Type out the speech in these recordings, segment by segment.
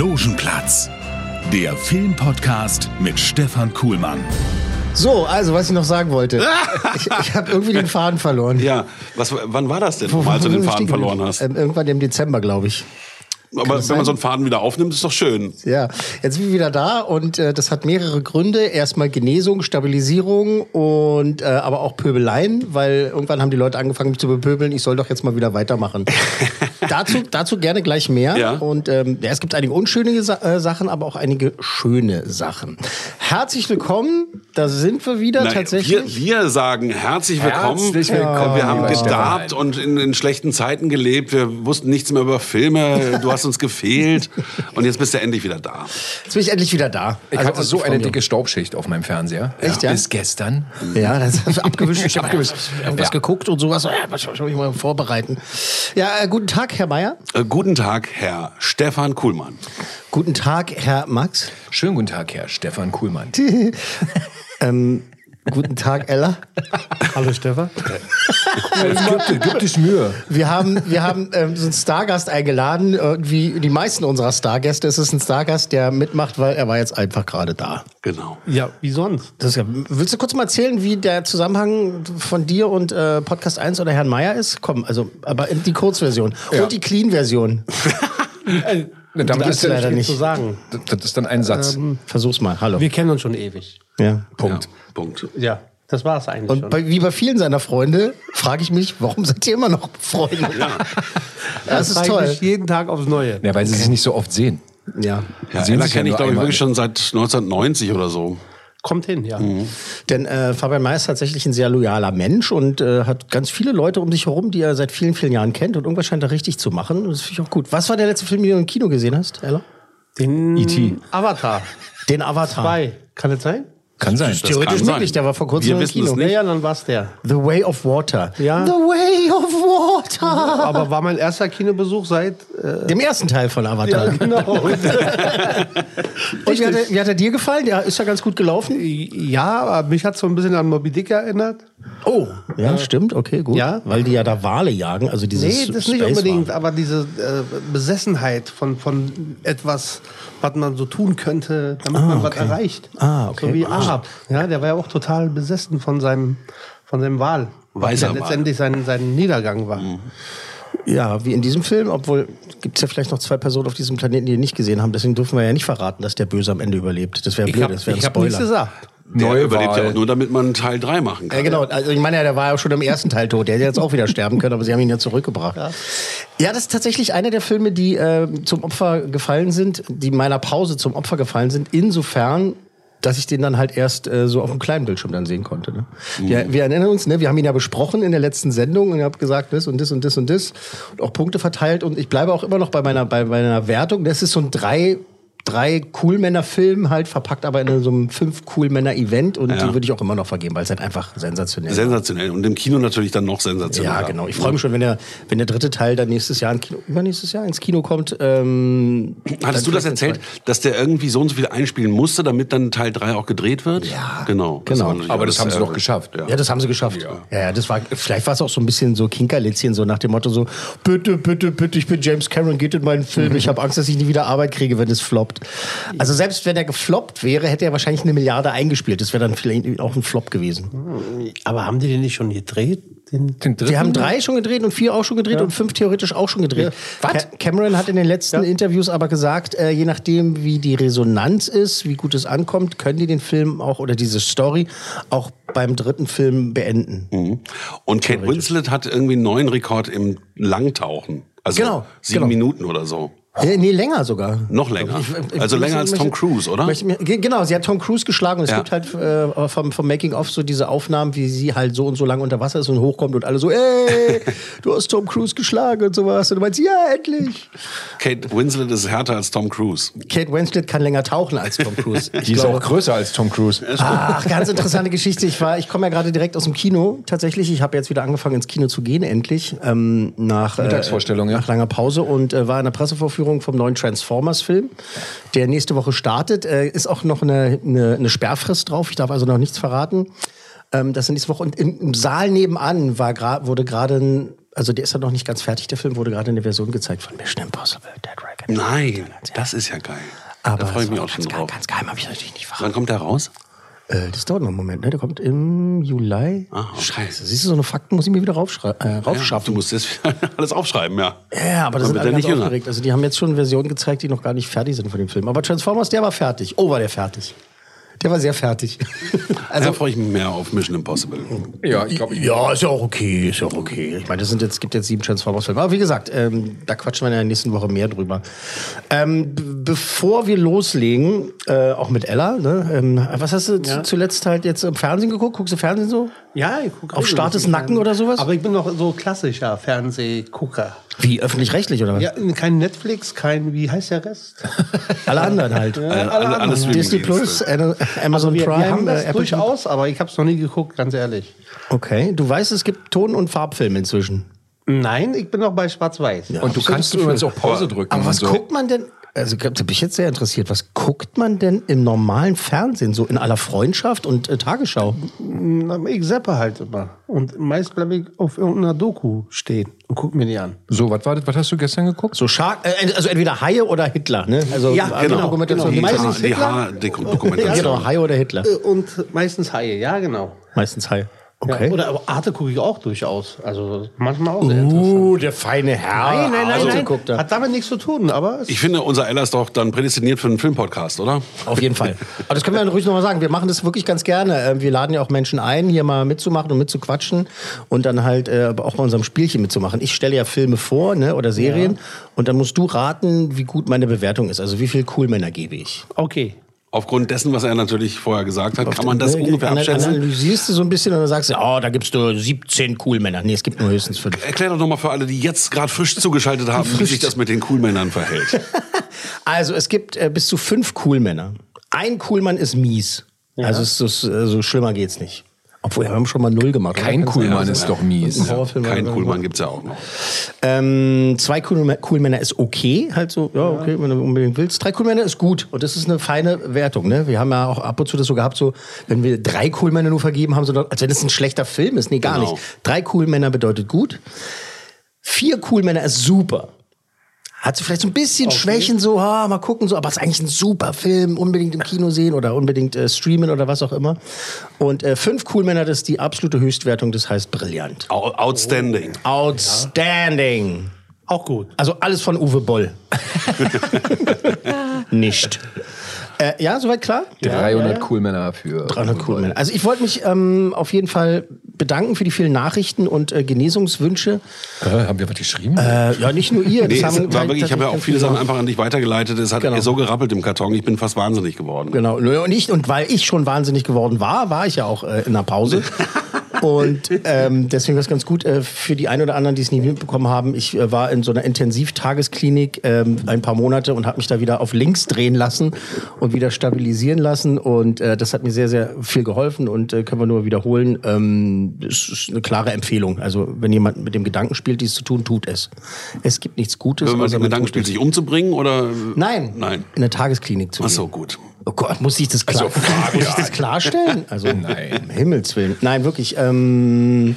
Logenplatz, der Filmpodcast mit Stefan Kuhlmann. So, also was ich noch sagen wollte. Ich, ich habe irgendwie den Faden verloren. Ja, was, wann war das denn, als du den Faden verloren hast? Ähm, irgendwann im Dezember, glaube ich. Aber wenn sein? man so einen Faden wieder aufnimmt, ist doch schön. Ja, jetzt sind wir wieder da und äh, das hat mehrere Gründe. Erstmal Genesung, Stabilisierung und äh, aber auch Pöbeleien, weil irgendwann haben die Leute angefangen, mich zu bepöbeln. Ich soll doch jetzt mal wieder weitermachen. dazu, dazu gerne gleich mehr. Ja. Und ähm, ja, es gibt einige unschöne Sa äh, Sachen, aber auch einige schöne Sachen. Herzlich willkommen, da sind wir wieder Nein, tatsächlich. Wir, wir sagen herzlich willkommen. Herzlich willkommen, Wir haben gedarbt und in, in schlechten Zeiten gelebt. Wir wussten nichts mehr über Filme. Du hast uns gefehlt. Und jetzt bist du endlich wieder da. Jetzt bin ich endlich wieder da. Ich Also, hatte so eine dicke Staubschicht auf meinem Fernseher. Echt, ja? Bis gestern. Ja, das ist abgewischt. Ich habe Abgewischt. irgendwas Ja. geguckt und sowas. Ja, was soll ich mal vorbereiten? Ja, äh, guten Tag, Herr Mayer. Äh, guten Tag, Herr Stefan Kuhlmann. Guten Tag, Herr Max. Schönen guten Tag, Herr Stefan Kuhlmann. ähm, guten Tag, Ella. Hallo, Stefan. gibt, gibt es Mühe. Wir haben, wir haben ähm, so einen Stargast eingeladen. Irgendwie die meisten unserer Stargäste. Es ist ein Stargast, der mitmacht, weil er war jetzt einfach gerade da. Genau. Ja, wie sonst? Das ist ja, willst du kurz mal erzählen, wie der Zusammenhang von dir und äh, Podcast 1 oder Herrn Mayer ist? Komm, also, aber in die Kurzversion. Ja. Und die Clean-Version. Ne, damit gibt's ist ja leider nicht. nicht. Zu sagen. Das, das ist dann ein Satz. Versuch's mal. Hallo. Wir kennen uns schon ewig. Ja. Punkt. Ja, Punkt. Ja, das war es eigentlich Und schon. bei, wie bei vielen seiner Freunde frage ich mich, warum seid ihr immer noch Freunde? Ja. Das ist frage ich toll. mich jeden Tag aufs Neue. Ja, weil sie sich nicht so oft sehen. Ja. Ja, Ella sich ja kenne ich, glaube ich, wirklich schon seit 1990 oder so. Kommt hin, ja. Denn äh, Fabian May ist tatsächlich ein sehr loyaler Mensch und äh, hat ganz viele Leute um sich herum, die er seit vielen, vielen Jahren kennt. Und irgendwas scheint er richtig zu machen. Und das finde ich auch gut. Was war der letzte Film, den du im Kino gesehen hast, Ella? Den E.T.. Avatar Den Avatar. 2. Kann das sein? Kann sein. Theoretisch kann sein. möglich, der war vor kurzem im Kino. nicht. Ja, ja, dann war es der. The Way of Water. Ja. The Way of Water. Aber war mein erster Kinobesuch seit. Äh, Dem ersten Teil von Avatar. genau. Und wie hat, er, wie hat er dir gefallen? Der ist ja ganz gut gelaufen. ja, aber mich hat so ein bisschen an Moby Dick erinnert. Oh, ja, stimmt, okay, gut. Ja. Weil die ja da Wale jagen, also dieses Nee, das nicht Space unbedingt, Wal. aber diese äh, Besessenheit von, von etwas, was man so tun könnte, damit man was erreicht. Ah, okay. So wie Ah. Ahab. Ja, der war ja auch total besessen von seinem, von seinem Wal. Weißer der Wal. letztendlich sein, sein Niedergang war. Ja, wie in diesem Film, obwohl gibt es ja vielleicht noch zwei Personen auf diesem Planeten, die ihn nicht gesehen haben. Deswegen dürfen wir ja nicht verraten, dass der Böse am Ende überlebt. Das wäre Ich blöd, habe das wäre ein hab nichts Spoiler. gesagt. Der Neuwahl. überlebt ja auch nur, damit man Teil 3 machen kann. Ja, genau. Also ich meine, ja, der war ja schon im ersten Teil tot. Der hätte jetzt auch wieder sterben können, aber sie haben ihn ja zurückgebracht. Ja, das ist tatsächlich einer der Filme, die äh, zum Opfer gefallen sind, die meiner Pause zum Opfer gefallen sind. Insofern, dass ich den dann halt erst äh, so auf dem kleinen Bildschirm dann sehen konnte. Ne? Wir, wir erinnern uns, ne, wir haben ihn ja besprochen in der letzten Sendung und ich habe gesagt, das und das und das und das und auch Punkte verteilt und ich bleibe auch immer noch bei meiner, bei meiner Wertung. Das ist so ein drei drei Coolmänner-Film halt verpackt, aber in so einem fünf Coolmänner-Event und Ja. die würde ich auch immer noch vergeben, weil es halt einfach sensationell ist. Sensationell. Und im Kino natürlich dann noch sensationeller. Ja, genau. Ich freue mich schon, wenn der, wenn der dritte Teil dann nächstes Jahr, in Kino, übernächstes Jahr ins Kino kommt. Ähm, Hattest du das erzählt, dass der irgendwie so und so viel einspielen musste, damit dann Teil 3 auch gedreht wird? Ja, Genau. genau. natürlich Aber das haben sie äh, doch geschafft. Ja. Ja, das haben sie geschafft. Ja, ja, das war, vielleicht war es auch so ein bisschen so Kinkerlitzchen, so nach dem Motto so, bitte, bitte, bitte, ich bin James Cameron, geht in meinen Film, ich habe Angst, dass ich nie wieder Arbeit kriege, wenn es floppt. Also selbst wenn er gefloppt wäre, hätte er wahrscheinlich eine Milliarde eingespielt. Das wäre dann vielleicht auch ein Flop gewesen. Aber haben die den nicht schon gedreht? Den Den? Wir haben drei schon gedreht und vier auch schon gedreht und fünf theoretisch auch schon gedreht. Ca Cameron hat in den letzten Interviews aber gesagt, äh, je nachdem, wie die Resonanz ist, wie gut es ankommt, können die den Film auch oder diese Story auch beim dritten Film beenden. Mhm. Und Kate Winslet hat irgendwie einen neuen Rekord im Langtauchen. Also Genau, sieben genau. Minuten oder so. Äh, nee, länger sogar. Noch länger. Ich- ich- also ich- länger als Tom Cruise, oder? Möchte Genau, sie hat Tom Cruise geschlagen und es Ja. gibt halt äh, vom, vom Making of so diese Aufnahmen, wie sie halt so und so lange unter Wasser ist und hochkommt und alle so, ey, du hast Tom Cruise geschlagen und sowas. Und du meinst, ja, endlich. Kate Winslet ist härter als Tom Cruise. Kate Winslet kann länger tauchen als Tom Cruise. Ich Die ist glaube- auch größer als Tom Cruise. Ach, ganz interessante Geschichte. Ich war, ich komme ja gerade direkt aus dem Kino. Tatsächlich, ich habe jetzt wieder angefangen ins Kino zu gehen, endlich ähm, nach äh, Mittagsvorstellung, ja. nach langer Pause und äh, war in der Pressevorführung vom neuen Transformers-Film, der nächste Woche startet. Äh, ist auch noch eine, eine, eine Sperrfrist drauf. Ich darf also noch nichts verraten. Ähm, das in nächste Woche und im, im Saal nebenan war gra- wurde gerade ein Also der ist ja noch nicht ganz fertig. Der Film wurde gerade in der Version gezeigt von Mission Impossible, Dead Reckoning. Nein, das ist ja geil. Aber da freue ich mich auch schon drauf. Ganz geheim habe ich natürlich nicht verraten. Wann kommt der raus? Äh, das dauert noch einen Moment, ne? Der kommt im Juli. Ah, okay. Scheiße, siehst du, so eine Fakten muss ich mir wieder raufschrei- äh, Ja, raufschaffen. du musst das alles aufschreiben, ja. Ja, aber das Dann sind alle ganz nicht aufgeregt. Also die haben jetzt schon Versionen gezeigt, die noch gar nicht fertig sind von dem Film. Aber Transformers, der war fertig. Oh, war der fertig. Der war sehr fertig. Also da freue ich mich mehr auf Mission Impossible. Ja, ich glaube, Ja, ist ja auch okay, ist ja auch okay. Ich meine, es sind jetzt, gibt jetzt sieben Transformers-Filme. Aber wie gesagt, ähm, da quatschen wir in der nächsten Woche mehr drüber. Ähm, bevor wir loslegen, äh, auch mit Ella, ne, ähm, was hast du zu- zuletzt halt jetzt im Fernsehen geguckt? Guckst du Fernsehen so? Ja, ich gucke Auf Staates Nacken oder sowas? Aber ich bin noch so klassischer Fernsehgucker. Wie, öffentlich-rechtlich oder was? Ja, kein Netflix, kein, wie heißt der Rest? Alle anderen halt. Alle, alle, alle Disney Plus, Ana- Amazon Wir, Prime, wir haben das äh, Apple durchaus, aber ich habe es noch nie geguckt, ganz ehrlich. Okay, du weißt, es gibt Ton- und Farbfilme inzwischen. Nein, ich bin noch bei Schwarz-Weiß. Und du kannst übrigens auch Pause drücken. Aber was so. guckt man denn? Also da bin ich jetzt sehr interessiert. Was guckt man denn im normalen Fernsehen so in aller Freundschaft und äh, Tagesschau? Ich zappe halt immer. Und meist bleibe ich auf irgendeiner Doku stehen und guck mir die an. So, was war das? Was hast du gestern geguckt? So Shark, äh, also entweder Haie oder Hitler, ne? Also Ja, andere genau, Dokumentation. genau. Die, Meistens, die Hitler? Haar-Dokumentation. genau, Haie oder Hitler. Äh, Und meistens Haie, ja, genau. Meistens Haie. Ja, Okay. oder aber Arte gucke ich auch durchaus. Also manchmal auch sehr interessant. uh, der feine Herr. Nein, nein, nein, Also, nein. guckt er. Hat damit nichts zu tun, aber Ich finde, unser Ella ist doch dann prädestiniert für einen Filmpodcast, oder? Auf jeden Fall. Aber das können wir ja ruhig nochmal sagen. Wir machen das wirklich ganz gerne. Ähm, Wir laden ja auch Menschen ein, hier mal mitzumachen und mitzuquatschen und dann halt äh, aber auch bei unserem Spielchen mitzumachen. Ich stelle ja Filme vor ne, oder Serien und dann musst du raten, wie gut meine Bewertung ist. Also wie viel Coolmänner gebe ich. okay. Aufgrund dessen, was er natürlich vorher gesagt hat, kann man das Ne, ungefähr abschätzen. Analysierst du so ein bisschen und dann sagst du, oh, da gibst du 17 Coolmänner. Nee, es gibt nur höchstens fünf. Erklär doch nochmal für alle, die jetzt gerade frisch zugeschaltet haben, wie sich das mit den Coolmännern verhält. Also es gibt äh, bis zu fünf Coolmänner. Ein Coolmann ist mies. Also es ist, äh, so schlimmer geht's nicht. Obwohl, wir haben schon mal null gemacht. Kein Coolmann ist doch mies. Kein Coolmann gibt's ja auch noch. Ähm, zwei Cool- Coolmänner ist okay, halt so, ja, okay, wenn du unbedingt willst. Drei Coolmänner ist gut und das ist eine feine Wertung. Ne? Wir haben ja auch ab und zu das so gehabt, so, wenn wir drei Coolmänner nur vergeben haben, so, als wenn es ein schlechter Film ist. Nee, gar Genau. nicht. Drei Coolmänner bedeutet gut. Vier Coolmänner ist super. Hat so vielleicht so ein bisschen Schwächen, so, ha, mal gucken, so, aber es ist eigentlich ein super Film, unbedingt im Kino sehen oder unbedingt äh, streamen oder was auch immer. Und äh, fünf Coolmänner, das ist die absolute Höchstwertung, das heißt brillant. Outstanding. Outstanding. Auch gut. Also alles von Uwe Boll. Nicht. Äh, ja, soweit klar? 300 Coolmänner für. 300 cool, Männer. Also ich wollte mich ähm, auf jeden Fall bedanken für die vielen Nachrichten und äh, Genesungswünsche. Äh, haben wir was geschrieben? Äh, ja, nicht nur ihr. Nee, es haben war wirklich, ich habe ja auch viele Sachen einfach an dich weitergeleitet. Es hat Genau. so gerappelt im Karton. Ich bin fast wahnsinnig geworden. Genau. Und, ich, und weil ich schon wahnsinnig geworden war, war ich ja auch äh, in der Pause. Und ähm, deswegen war es ganz gut äh, für die ein oder anderen, die es nie mitbekommen haben. Ich äh, war in so einer Intensivtagesklinik ähm, ein paar Monate und habe mich da wieder auf links drehen lassen und wieder stabilisieren lassen. Und äh, das hat mir sehr, sehr viel geholfen und äh, können wir nur wiederholen. Ähm, es ist eine klare Empfehlung. Also wenn jemand mit dem Gedanken spielt, dies zu tun, tut es. Es gibt nichts Gutes. Wenn man den man Gedanken spielt, sich umzubringen oder? Nein, Nein. in eine Tagesklinik zu Ach gehen. so, gut. Oh Gott, muss ich das klar, Also, muss ich das klarstellen? Also, Nein. um Himmels Willen. Nein, wirklich. Ähm,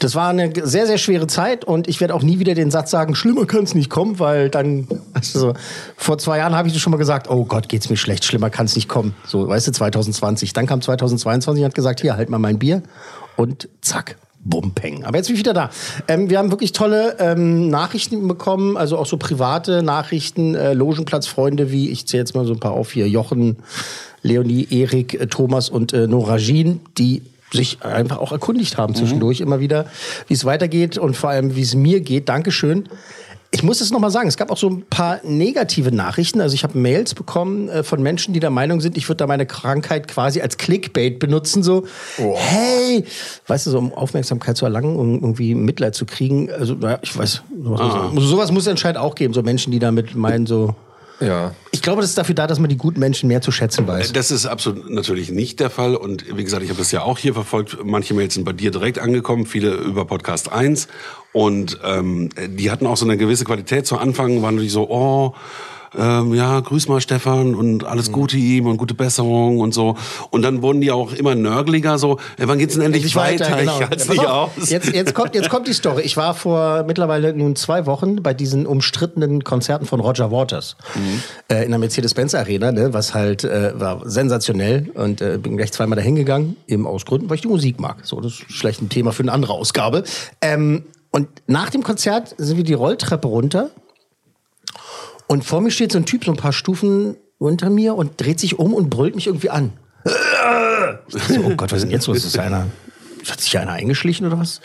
das war eine sehr, sehr schwere Zeit und ich werde auch nie wieder den Satz sagen, schlimmer kann es nicht kommen, weil dann, weißt du, so, vor zwei Jahren habe ich das schon mal gesagt, oh Gott, geht's mir schlecht, schlimmer kann es nicht kommen. So, weißt du, 2020. Dann kam 2022 und hat gesagt, hier, halt mal mein Bier und zack. Bumpeng. Aber jetzt bin ich wieder da. Ähm, wir haben wirklich tolle ähm, Nachrichten bekommen, also auch so private Nachrichten, äh, Logenplatzfreunde wie, ich zähle jetzt mal so ein paar auf hier, Jochen, Leonie, Erik, äh, Thomas und äh, Norajin, die sich einfach auch erkundigt haben zwischendurch immer wieder, wie es weitergeht und vor allem, wie es mir geht. Dankeschön. Ich muss es nochmal sagen, es gab auch so ein paar negative Nachrichten. Also ich habe Mails bekommen äh, von Menschen, die der Meinung sind, ich würde da meine Krankheit quasi als Clickbait benutzen. So, hey, weißt du, so um Aufmerksamkeit zu erlangen, um irgendwie Mitleid zu kriegen. Also, naja, ich weiß, sowas, muss, sowas muss es anscheinend auch geben. So Menschen, die damit meinen, so. Ja. Ich glaube, das ist dafür da, dass man die guten Menschen mehr zu schätzen weiß. Das ist absolut natürlich nicht der Fall. Und wie gesagt, ich habe das ja auch hier verfolgt. Manche Mails sind bei dir direkt angekommen, viele über Podcast 1. Und ähm, die hatten auch so eine gewisse Qualität. Zu Anfang waren die so, oh, ähm, ja, grüß mal Stefan und alles Mhm. Gute ihm und gute Besserung und so. Und dann wurden die auch immer nörgliger, so, ey, wann geht's denn endlich Endlich weiter? genau. Ich halte Pass nicht auf, aus. Jetzt, jetzt, kommt, jetzt kommt die Story. Ich war vor mittlerweile nun zwei Wochen bei diesen umstrittenen Konzerten von Roger Waters äh, in der Mercedes-Benz Arena, ne, was halt äh, war sensationell und äh, bin gleich zweimal dahin gegangen, eben aus Gründen, weil ich die Musik mag. So, das ist vielleicht ein Thema für eine andere Ausgabe. Ähm, und nach dem Konzert sind wir die Rolltreppe runter und vor mir steht so ein Typ so ein paar Stufen unter mir und dreht sich um und brüllt mich irgendwie an. Ich so, oh Gott, was ist denn jetzt los? Ist einer, hat sich einer eingeschlichen oder was?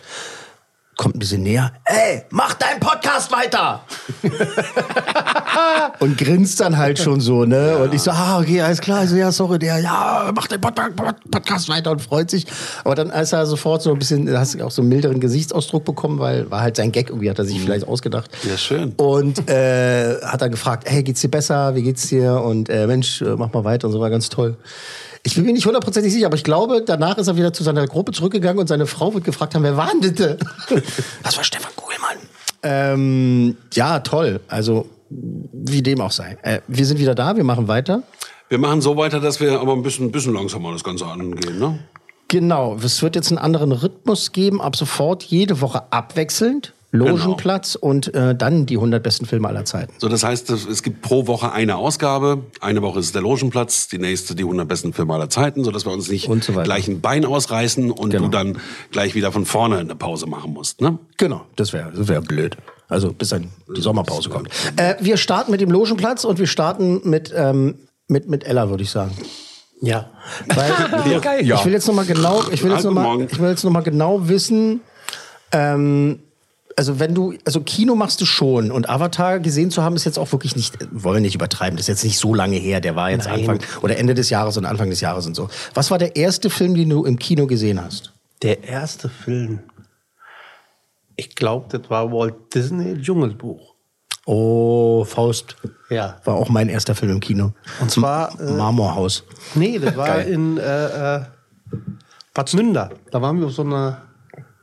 Kommt ein bisschen näher. Ey, mach deinen Podcast weiter! und grinst dann halt schon so, ne? Und ich so, ah, okay, alles klar. Ich so, ja, sorry, der, ja, mach den Pod Pod Podcast weiter und freut sich. Aber dann ist er sofort so ein bisschen, hast du auch so einen milderen Gesichtsausdruck bekommen, weil war halt sein Gag irgendwie, hat er sich vielleicht ausgedacht. Ja, schön. Und äh, hat dann gefragt, hey, geht's dir besser? Wie geht's dir? Und äh, Mensch, äh, mach mal weiter und so war ganz toll. Ich bin mir nicht hundertprozentig sicher, aber ich glaube, danach ist er wieder zu seiner Gruppe zurückgegangen und seine Frau wird gefragt haben, wer war denn das? Das war Stefan Kuhlmann. Ähm, ja, toll. Also, wie dem auch sei. Äh, wir sind wieder da, wir machen weiter. Wir machen so weiter, dass wir aber ein bisschen, bisschen langsamer das Ganze angehen, ne? Genau, es wird jetzt einen anderen Rhythmus geben, ab sofort jede Woche abwechselnd. Logenplatz und äh, dann die 100 besten Filme aller Zeiten. So, das heißt, es gibt pro Woche eine Ausgabe. Eine Woche ist es der Logenplatz, die nächste die 100 besten Filme aller Zeiten, sodass wir uns nicht so gleich ein Bein ausreißen und Genau. du dann gleich wieder von vorne eine Pause machen musst, ne? Genau, das wäre das wär blöd. Also bis dann die Sommerpause kommt. Äh, wir starten mit dem Logenplatz und wir starten mit, ähm, mit, mit Ella, würde ich sagen. Ja. Weil ja. ich will jetzt noch mal genau, ich will jetzt noch mal, Morgen. ich will jetzt noch mal genau wissen. Ähm, also wenn du, also Kino machst du schon und Avatar gesehen zu haben ist jetzt auch wirklich nicht, wollen nicht übertreiben, das ist jetzt nicht so lange her, der war jetzt Nein. Anfang oder Ende des Jahres und Anfang des Jahres und so. Was war der erste Film, den du im Kino gesehen hast? Der erste Film. Ich glaube, das war Walt Disney Dschungelbuch. Oh, Faust. Ja. War auch mein erster Film im Kino. Und zwar, äh, Marmorhaus. Nee, das war Geil. in äh, äh, Bad Münder. Da waren wir auf so einer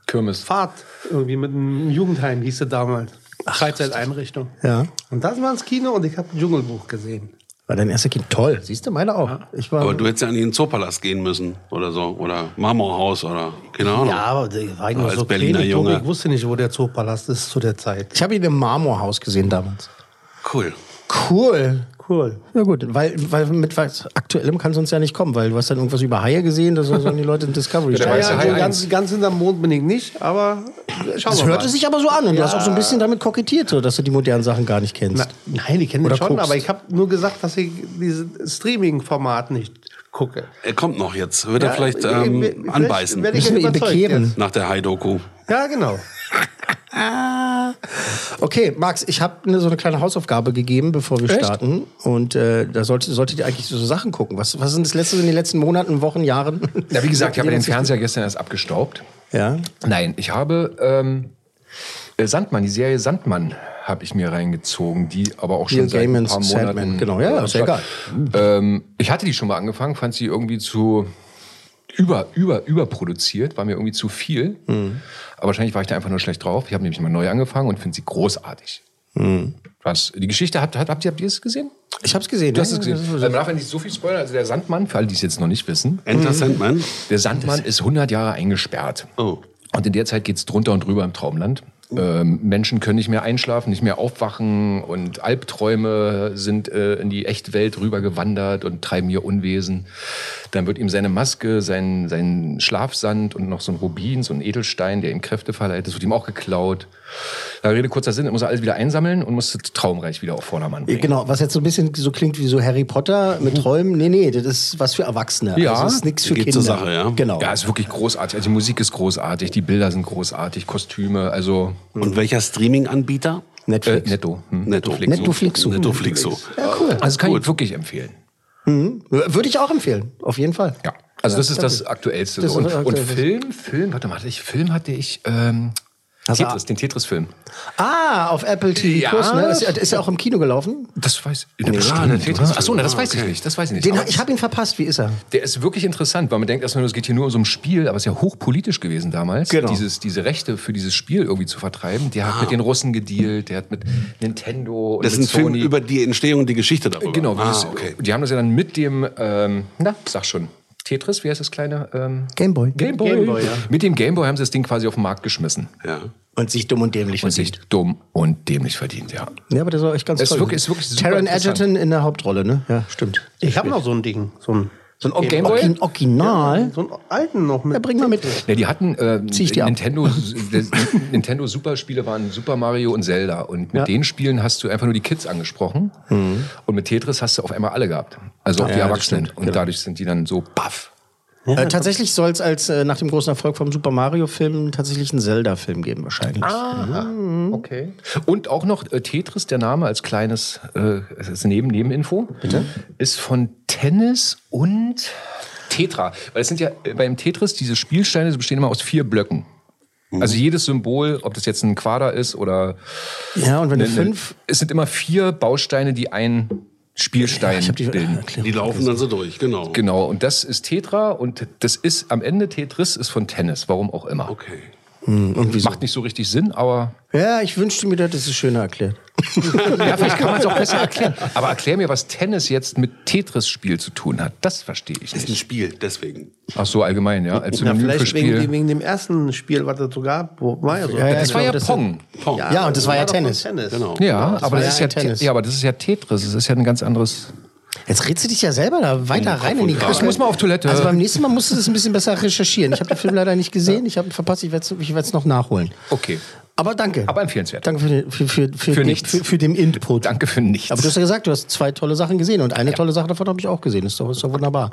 Kirmes. Fahrt irgendwie mit einem Jugendheim, hieß es damals. Freizeiteinrichtung. Ja. Und das war ins Kino und ich habe ein Dschungelbuch gesehen. War dein erster Kind toll. Siehst du, meine auch. Ich war, Aber du hättest ja in den Zoopalast gehen müssen oder so. Oder Marmorhaus oder keine Ahnung. Ja, aber da war ich noch Als so Berliner klein, Junge. Ich wusste nicht, wo der Zoopalast ist zu der Zeit. ich habe ihn im Marmorhaus gesehen damals. Cool. Cool. Cool. Ja gut, weil, weil mit was Aktuellem kann es uns ja nicht kommen, weil du hast dann irgendwas über Haie gesehen, das sollen die Leute in Discovery Ja, Hai so eins. ganz, ganz hinterm Mond bin ich nicht, aber schauen Das wir hörte mal. sich aber so an und du hast auch so ein bisschen damit kokettiert, so, dass du die modernen Sachen gar nicht kennst. Na, nein, ich kenne schon, guckst. aber ich habe nur gesagt, dass ich dieses Streaming-Format nicht gucke. Er kommt noch jetzt. Wird er Ja, vielleicht ich- ähm, ich- anbeißen werde ich Müssen wir ihn bekehren? jetzt. nach der Hai-Doku. Ja, genau. Okay, Max, ich habe ne, so eine kleine Hausaufgabe gegeben, bevor wir Echt? starten. Und äh, da solltet, solltet ihr eigentlich so Sachen gucken. Was, was sind das letzte in den letzten Monaten, Wochen, Jahren? Ja, wie gesagt, ich habe den Fernseher. Gestern erst abgestaubt. Ja. Nein, ich habe ähm, äh, Sandmann, die Serie Sandmann habe ich mir reingezogen, die aber auch schon Neil seit ein paar Sandman, Monaten. genau, ja, ist ja egal. Ähm, ich hatte die schon mal angefangen, fand sie irgendwie zu über, über, überproduziert, war mir irgendwie zu viel. Mhm. Aber wahrscheinlich war ich da einfach nur schlecht drauf. Ich habe nämlich mal neu angefangen und finde sie großartig. Mhm. Was, die Geschichte, habt, habt, habt, ihr, habt ihr es gesehen? Ich habe es gesehen. Du hast es gesehen. Also, man darf ja nicht so viel spoilern. Also der Sandmann, für alle, die es jetzt noch nicht wissen, Enter Sandman. der Sandmann ist 100 Jahre eingesperrt. Oh. Und in der Zeit geht's drunter und drüber im Traumland. Ähm, Menschen können nicht mehr einschlafen, nicht mehr aufwachen und Albträume sind äh, in die Echtwelt rübergewandert und treiben hier Unwesen. Dann wird ihm seine Maske, sein, sein Schlafsand und noch so ein Rubin, so ein Edelstein, der ihm Kräfte verleiht, das wird ihm auch geklaut. Da Rede kurzer Sinn, muss er alles wieder einsammeln und muss das Traumreich wieder auf Vordermann bringen. Genau, was jetzt so ein bisschen so klingt wie so Harry Potter mit Träumen. Nee, nee, das ist was für Erwachsene. Ja. also das ist nichts für Geht Kinder. zur Sache, ja. Genau. Ja, ist wirklich großartig. Also die Musik ist großartig, die Bilder sind großartig, Kostüme, also Und welcher Streaming-Anbieter? äh, Netflix. netto. Hm. Netto. Netto-Flixo. Netto-Flixo. Ja, cool. Also kann ich wirklich empfehlen. Würde ich auch empfehlen, auf jeden Fall. Ja. Also das ist das Aktuellste. Das so. ist Und, das und Aktuellste. Film, Film, warte mal, hatte ich, Film hatte ich, ähm, Also- Tetris, den Tetris-Film. Ah, auf Apple TV Ja. Plus, ne? Ist, ist ja auch im Kino gelaufen. Das weiß ich. der Tetris-Film. Achso, ne, das Ah, weiß ich okay. nicht. Das weiß ich nicht. Den, ich habe ihn verpasst. Wie ist er? Der ist wirklich interessant, weil man denkt erstmal, es geht hier nur um so ein Spiel, aber es ist ja hochpolitisch gewesen damals, Genau. dieses, diese Rechte für dieses Spiel irgendwie zu vertreiben. Der hat mit den Russen gedealt, der hat mit Nintendo und Das ist ein Film Sony. über die Entstehung und die Geschichte darüber. Genau, ah, okay. die haben das ja dann mit dem, ähm, na, sag schon, Tetris, wie heißt das kleine? Ähm, Gameboy. Gameboy. Gameboy, ja. Mit dem Gameboy haben sie das Ding quasi auf den Markt geschmissen Ja. Und sich dumm und dämlich und sich dumm und dämlich verdient, ja. Ja, aber das war echt ganz Ist toll. wirklich- ist wirklich Taron. Egerton in der Hauptrolle, ne? Ja, stimmt. Ich habe noch so ein Ding. So ein, So ein Gameboy? Origin Original. so einen alten noch mit. Ja, bring mal mit. Ja, die hatten äh, Zieh ich ab. Nintendo, Nintendo Superspiele waren Super Mario und Zelda. Und mit Ja. den Spielen hast du einfach nur die Kids angesprochen. Und mit Tetris hast du auf einmal alle gehabt. Also auch die Ja, das Erwachsenen. Und genau. dadurch sind die dann so baff. Äh, tatsächlich soll es als äh, nach dem großen Erfolg vom Super Mario-Film tatsächlich einen Zelda-Film geben, wahrscheinlich. Okay. Und auch noch äh, Tetris, der Name als kleines äh, es ist neben Nebeninfo, Bitte? ist von Tennis und Tetra. Weil es sind ja äh, beim Tetris diese Spielsteine die bestehen immer aus vier Blöcken. Also jedes Symbol, ob das jetzt ein Quader ist oder Ja, und wenn du fünf. Es sind immer vier Bausteine, die einen Spielstein habe die bilden. Erklärung. Die laufen dann so durch, genau. Genau, und das ist Tetra und das ist am Ende Tetris ist von Tennis, warum auch immer. Okay. Macht nicht so richtig Sinn, aber Ja, ich wünschte mir, das ist schöner erklärt. ja, vielleicht kann man es auch besser erklären. Aber erklär mir, was Tennis jetzt mit Tetris-Spiel zu tun hat. Das verstehe ich Ist ein nicht. Spiel, deswegen. Ach so, allgemein, ja. Als für vielleicht wegen, wegen dem ersten Spiel, was es so gab. Wo, war ja so. Ja, ja, das war ja das- Pong. Pong. Ja, und das war ja Tennis. Genau. Ja, das aber war das ja ist ja, ein Tennis. ja, aber das ist ja Tetris. Das ist ja ein ganz anderes. Jetzt redst du dich ja selber da weiter rein in die. Kragen. Ich muss mal auf Toilette. Also beim nächsten Mal musst du das ein bisschen besser recherchieren. Ich habe den Film leider nicht gesehen. Ich habe ihn verpasst. Ich werde es noch nachholen. Okay. Aber danke. Aber empfehlenswert. Danke für, den- für, für, für, Für den, nichts. für, für den Input. Danke für nichts. Aber du hast ja gesagt, du hast zwei tolle Sachen gesehen und eine tolle Sache davon habe ich auch gesehen. Ist doch, ist doch wunderbar.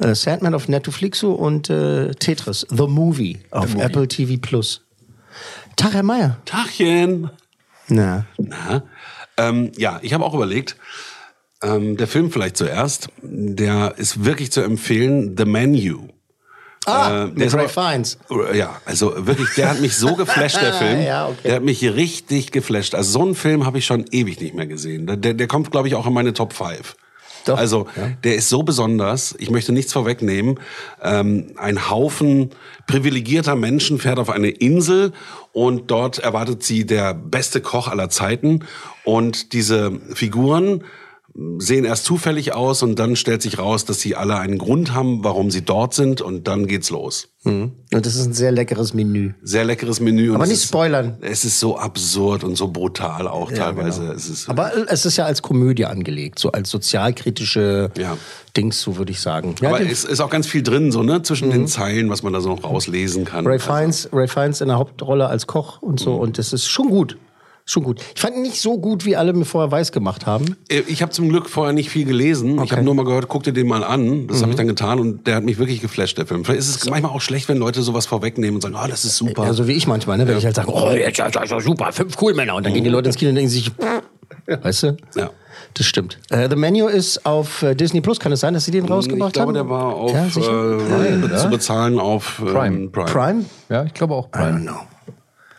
Äh, Sandman auf Netflix und äh, Tetris, The Movie auf Apple TV Plus. Tag, Herr Meier. Tachchen. Na, Na, ähm, ja, ich habe auch überlegt, ähm, der Film vielleicht zuerst, der ist wirklich zu empfehlen, The Menu. ah, Äh, mit ist Ray aber- Fiennes. Ja, also wirklich, der hat mich so geflasht, der Film. Ja, okay. Der hat mich richtig geflasht. Also so einen Film habe ich schon ewig nicht mehr gesehen. Der, der kommt, glaube ich, auch in meine Top 5. Doch, Also der ist so besonders. Ich möchte nichts vorwegnehmen. Ähm, ein Haufen privilegierter Menschen fährt auf eine Insel und dort erwartet sie der beste Koch aller Zeiten. Und diese Figuren sehen erst zufällig aus und dann stellt sich raus, dass sie alle einen Grund haben, warum sie dort sind und dann geht's los. Und das ist ein sehr leckeres Menü. Sehr leckeres Menü. Aber nicht ist, spoilern. Es ist so absurd und so brutal auch teilweise. genau. Es ist, Aber es ist ja als Komödie angelegt, so als sozialkritische Ja. Dings, so würde ich sagen. Ja, aber es ist auch ganz viel drin, so ne, zwischen den Zeilen, was man da so noch rauslesen kann. Ray Also, Fiennes, Ray Fiennes in der Hauptrolle als Koch und so. Und das ist schon gut. Schon gut. Ich fand ihn nicht so gut, wie alle mir vorher weiß gemacht haben. Äh, Ich habe zum Glück vorher nicht viel gelesen. Ich habe nur mal gehört, guck dir den mal an. Das habe Mhm. ich dann getan und der hat mich wirklich geflasht, der Film. Vielleicht ist es manchmal auch schlecht, wenn Leute sowas vorwegnehmen und sagen, ah, das ist super. Ja, so wie ich manchmal, ne? wenn ich halt sage, oh, jetzt ist das super, fünf cool Männer. Und dann gehen die Leute ins Kino und denken sich, weißt du? Ja. Das stimmt. Äh, The Menu ist auf äh, Disney Plus. Kann es sein, dass sie den rausgebracht ich glaube, haben? der war auf Ja, äh, zu bezahlen auf ähm, Prime. Prime. Prime? ja, ich glaube auch. I don't know.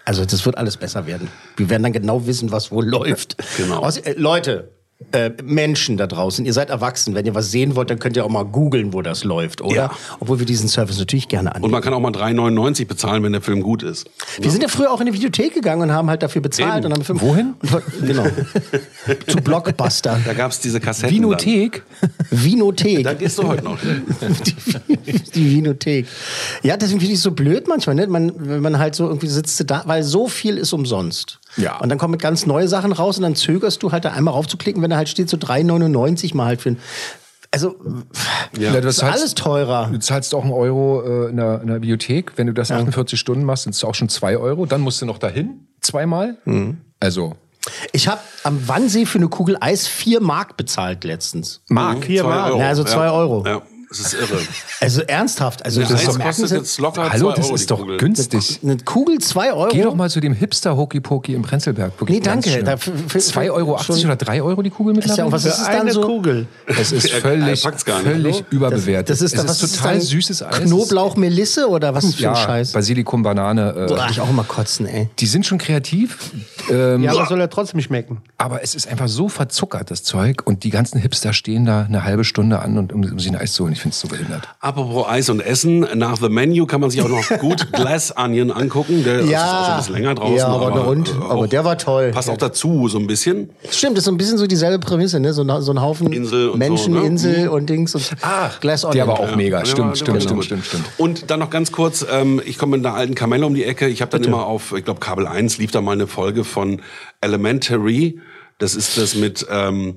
Also das wird alles besser werden. Wir werden dann genau wissen, was wo läuft. Genau. Außer, äh, Leute, äh, Menschen da draußen, ihr seid erwachsen. Wenn ihr was sehen wollt, dann könnt ihr auch mal googeln, wo das läuft, oder? Ja. Obwohl wir diesen Service natürlich gerne Und anbieten. man kann auch mal 3,99 bezahlen, wenn der Film gut ist. Wir sind ja früher auch in die Videothek gegangen und haben halt dafür bezahlt. Eben. Und haben fünf, Wohin? Und, genau. Zu Blockbuster. Da gab's diese Kassetten. Vinothek. Vinothek. Dann. Da gehst du heute noch die, die Vinothek. Ja, deswegen finde ich es so blöd manchmal, ne? Man, wenn man halt so irgendwie sitzt da, weil so viel ist umsonst. Ja. Und dann kommen ganz neue Sachen raus und dann zögerst du halt da einmal raufzuklicken, wenn da halt steht so 3,99 mal halt für ein. Also, Ja. Ja, das ist alles teurer. Du zahlst auch einen Euro äh, in, der, in der Bibliothek. Wenn du das 48 Stunden machst, sind es auch schon zwei Euro. Dann musst du noch dahin, zweimal. Mhm. Also, Ich habe am Wannsee für eine Kugel Eis 4 Mark bezahlt letztens. Mark. Vier Zwei Mark. Euro. Ja, also zwei Euro. Ja. Das ist irre. Also ernsthaft. Also Ja, das ist doch kostet jetzt locker Hallo, 2 das Euro ist doch Kugel. günstig. eine Kugel 2 Euro. Geh doch mal zu dem Hipster Hokey Pokey im Prenzlberg. Wirklich Nee, danke. ganz schlimm. Da f- f- 2,80 Euro schon- oder 3 Euro die Kugel Ist ja, mittlerweile? und was ist es dann Eine so? Kugel. Es ist Er- er völlig, packt's gar nicht. völlig überbewertet. Das ist, es was ist total dann? süßes Eis. Knoblauch Melisse oder was für ja, ein Scheiß? Basilikum, Banane. Äh, Würde ich auch immer kotzen, ey. die sind schon kreativ, ähm, Ja, aber soll er trotzdem schmecken. aber es ist einfach so verzuckert, das Zeug. Und die ganzen Hipster stehen da eine halbe Stunde an, und, um, um sich ein Eis zu holen. Ich finde es so behindert. Apropos Eis und Essen, nach The Menu kann man sich auch noch gut Glass Onion angucken. Der das ist auch schon ein bisschen länger draußen. Ja, aber, aber, und, äh, aber auch- der war toll. Passt auch dazu, so ein bisschen. Stimmt, das ist so ein bisschen so dieselbe Prämisse, ne? So, ein- so ein Haufen Insel und Menschen, so, ne? Insel und Dings und Glass Onion. Der war auch mega. Ja, stimmt, stimmt, stimmt, stimmt, stimmt. Und dann noch ganz kurz, ähm, ich komme mit einer alten Kamelle um die Ecke. Ich habe dann immer auf, ich glaube, Kabel 1 lief da mal eine Folge von Elementary. Das ist das mit ähm,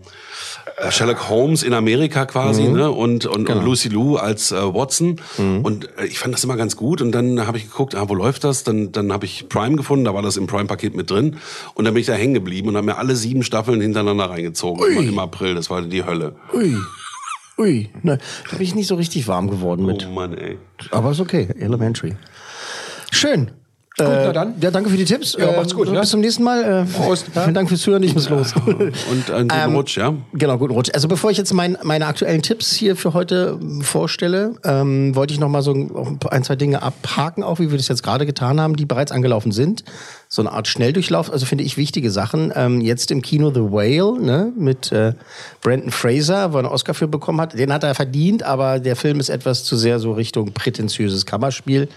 äh, Sherlock Holmes in Amerika quasi, ne? Und, und, und Lucy Lou als äh, Watson. Und äh, ich fand das immer ganz gut. Und dann habe ich geguckt, ah, wo läuft das? Dann, dann habe ich Prime gefunden, da war das im Prime-Paket mit drin. Und dann bin ich da hängen geblieben und habe mir alle sieben Staffeln hintereinander reingezogen. Immer Im April, das war die Hölle. Ui. Ui. Ne, da bin ich nicht so richtig warm geworden mit. Oh Mann, ey. Aber ist okay. Elementary. Schön. Gut, na dann. Ja, danke für die Tipps. Ja, macht's gut, ne? Bis zum nächsten Mal. Äh, Prost. Vielen Dank fürs Zuhören. Ich muss los. Und einen guten Rutsch, ja? Genau, guten Rutsch. Also bevor ich jetzt mein, meine aktuellen Tipps hier für heute ähm, vorstelle, ähm, wollte ich noch mal so ein, ein, zwei Dinge abhaken, auch wie wir das jetzt gerade getan haben, die bereits angelaufen sind. So eine Art Schnelldurchlauf, also finde ich wichtige Sachen. Ähm, jetzt im Kino The Whale ne, mit äh, Brandon Fraser, wo er einen Oscar für bekommen hat. Den hat er verdient, aber der Film ist etwas zu sehr so Richtung prätentiöses Kammerspiel.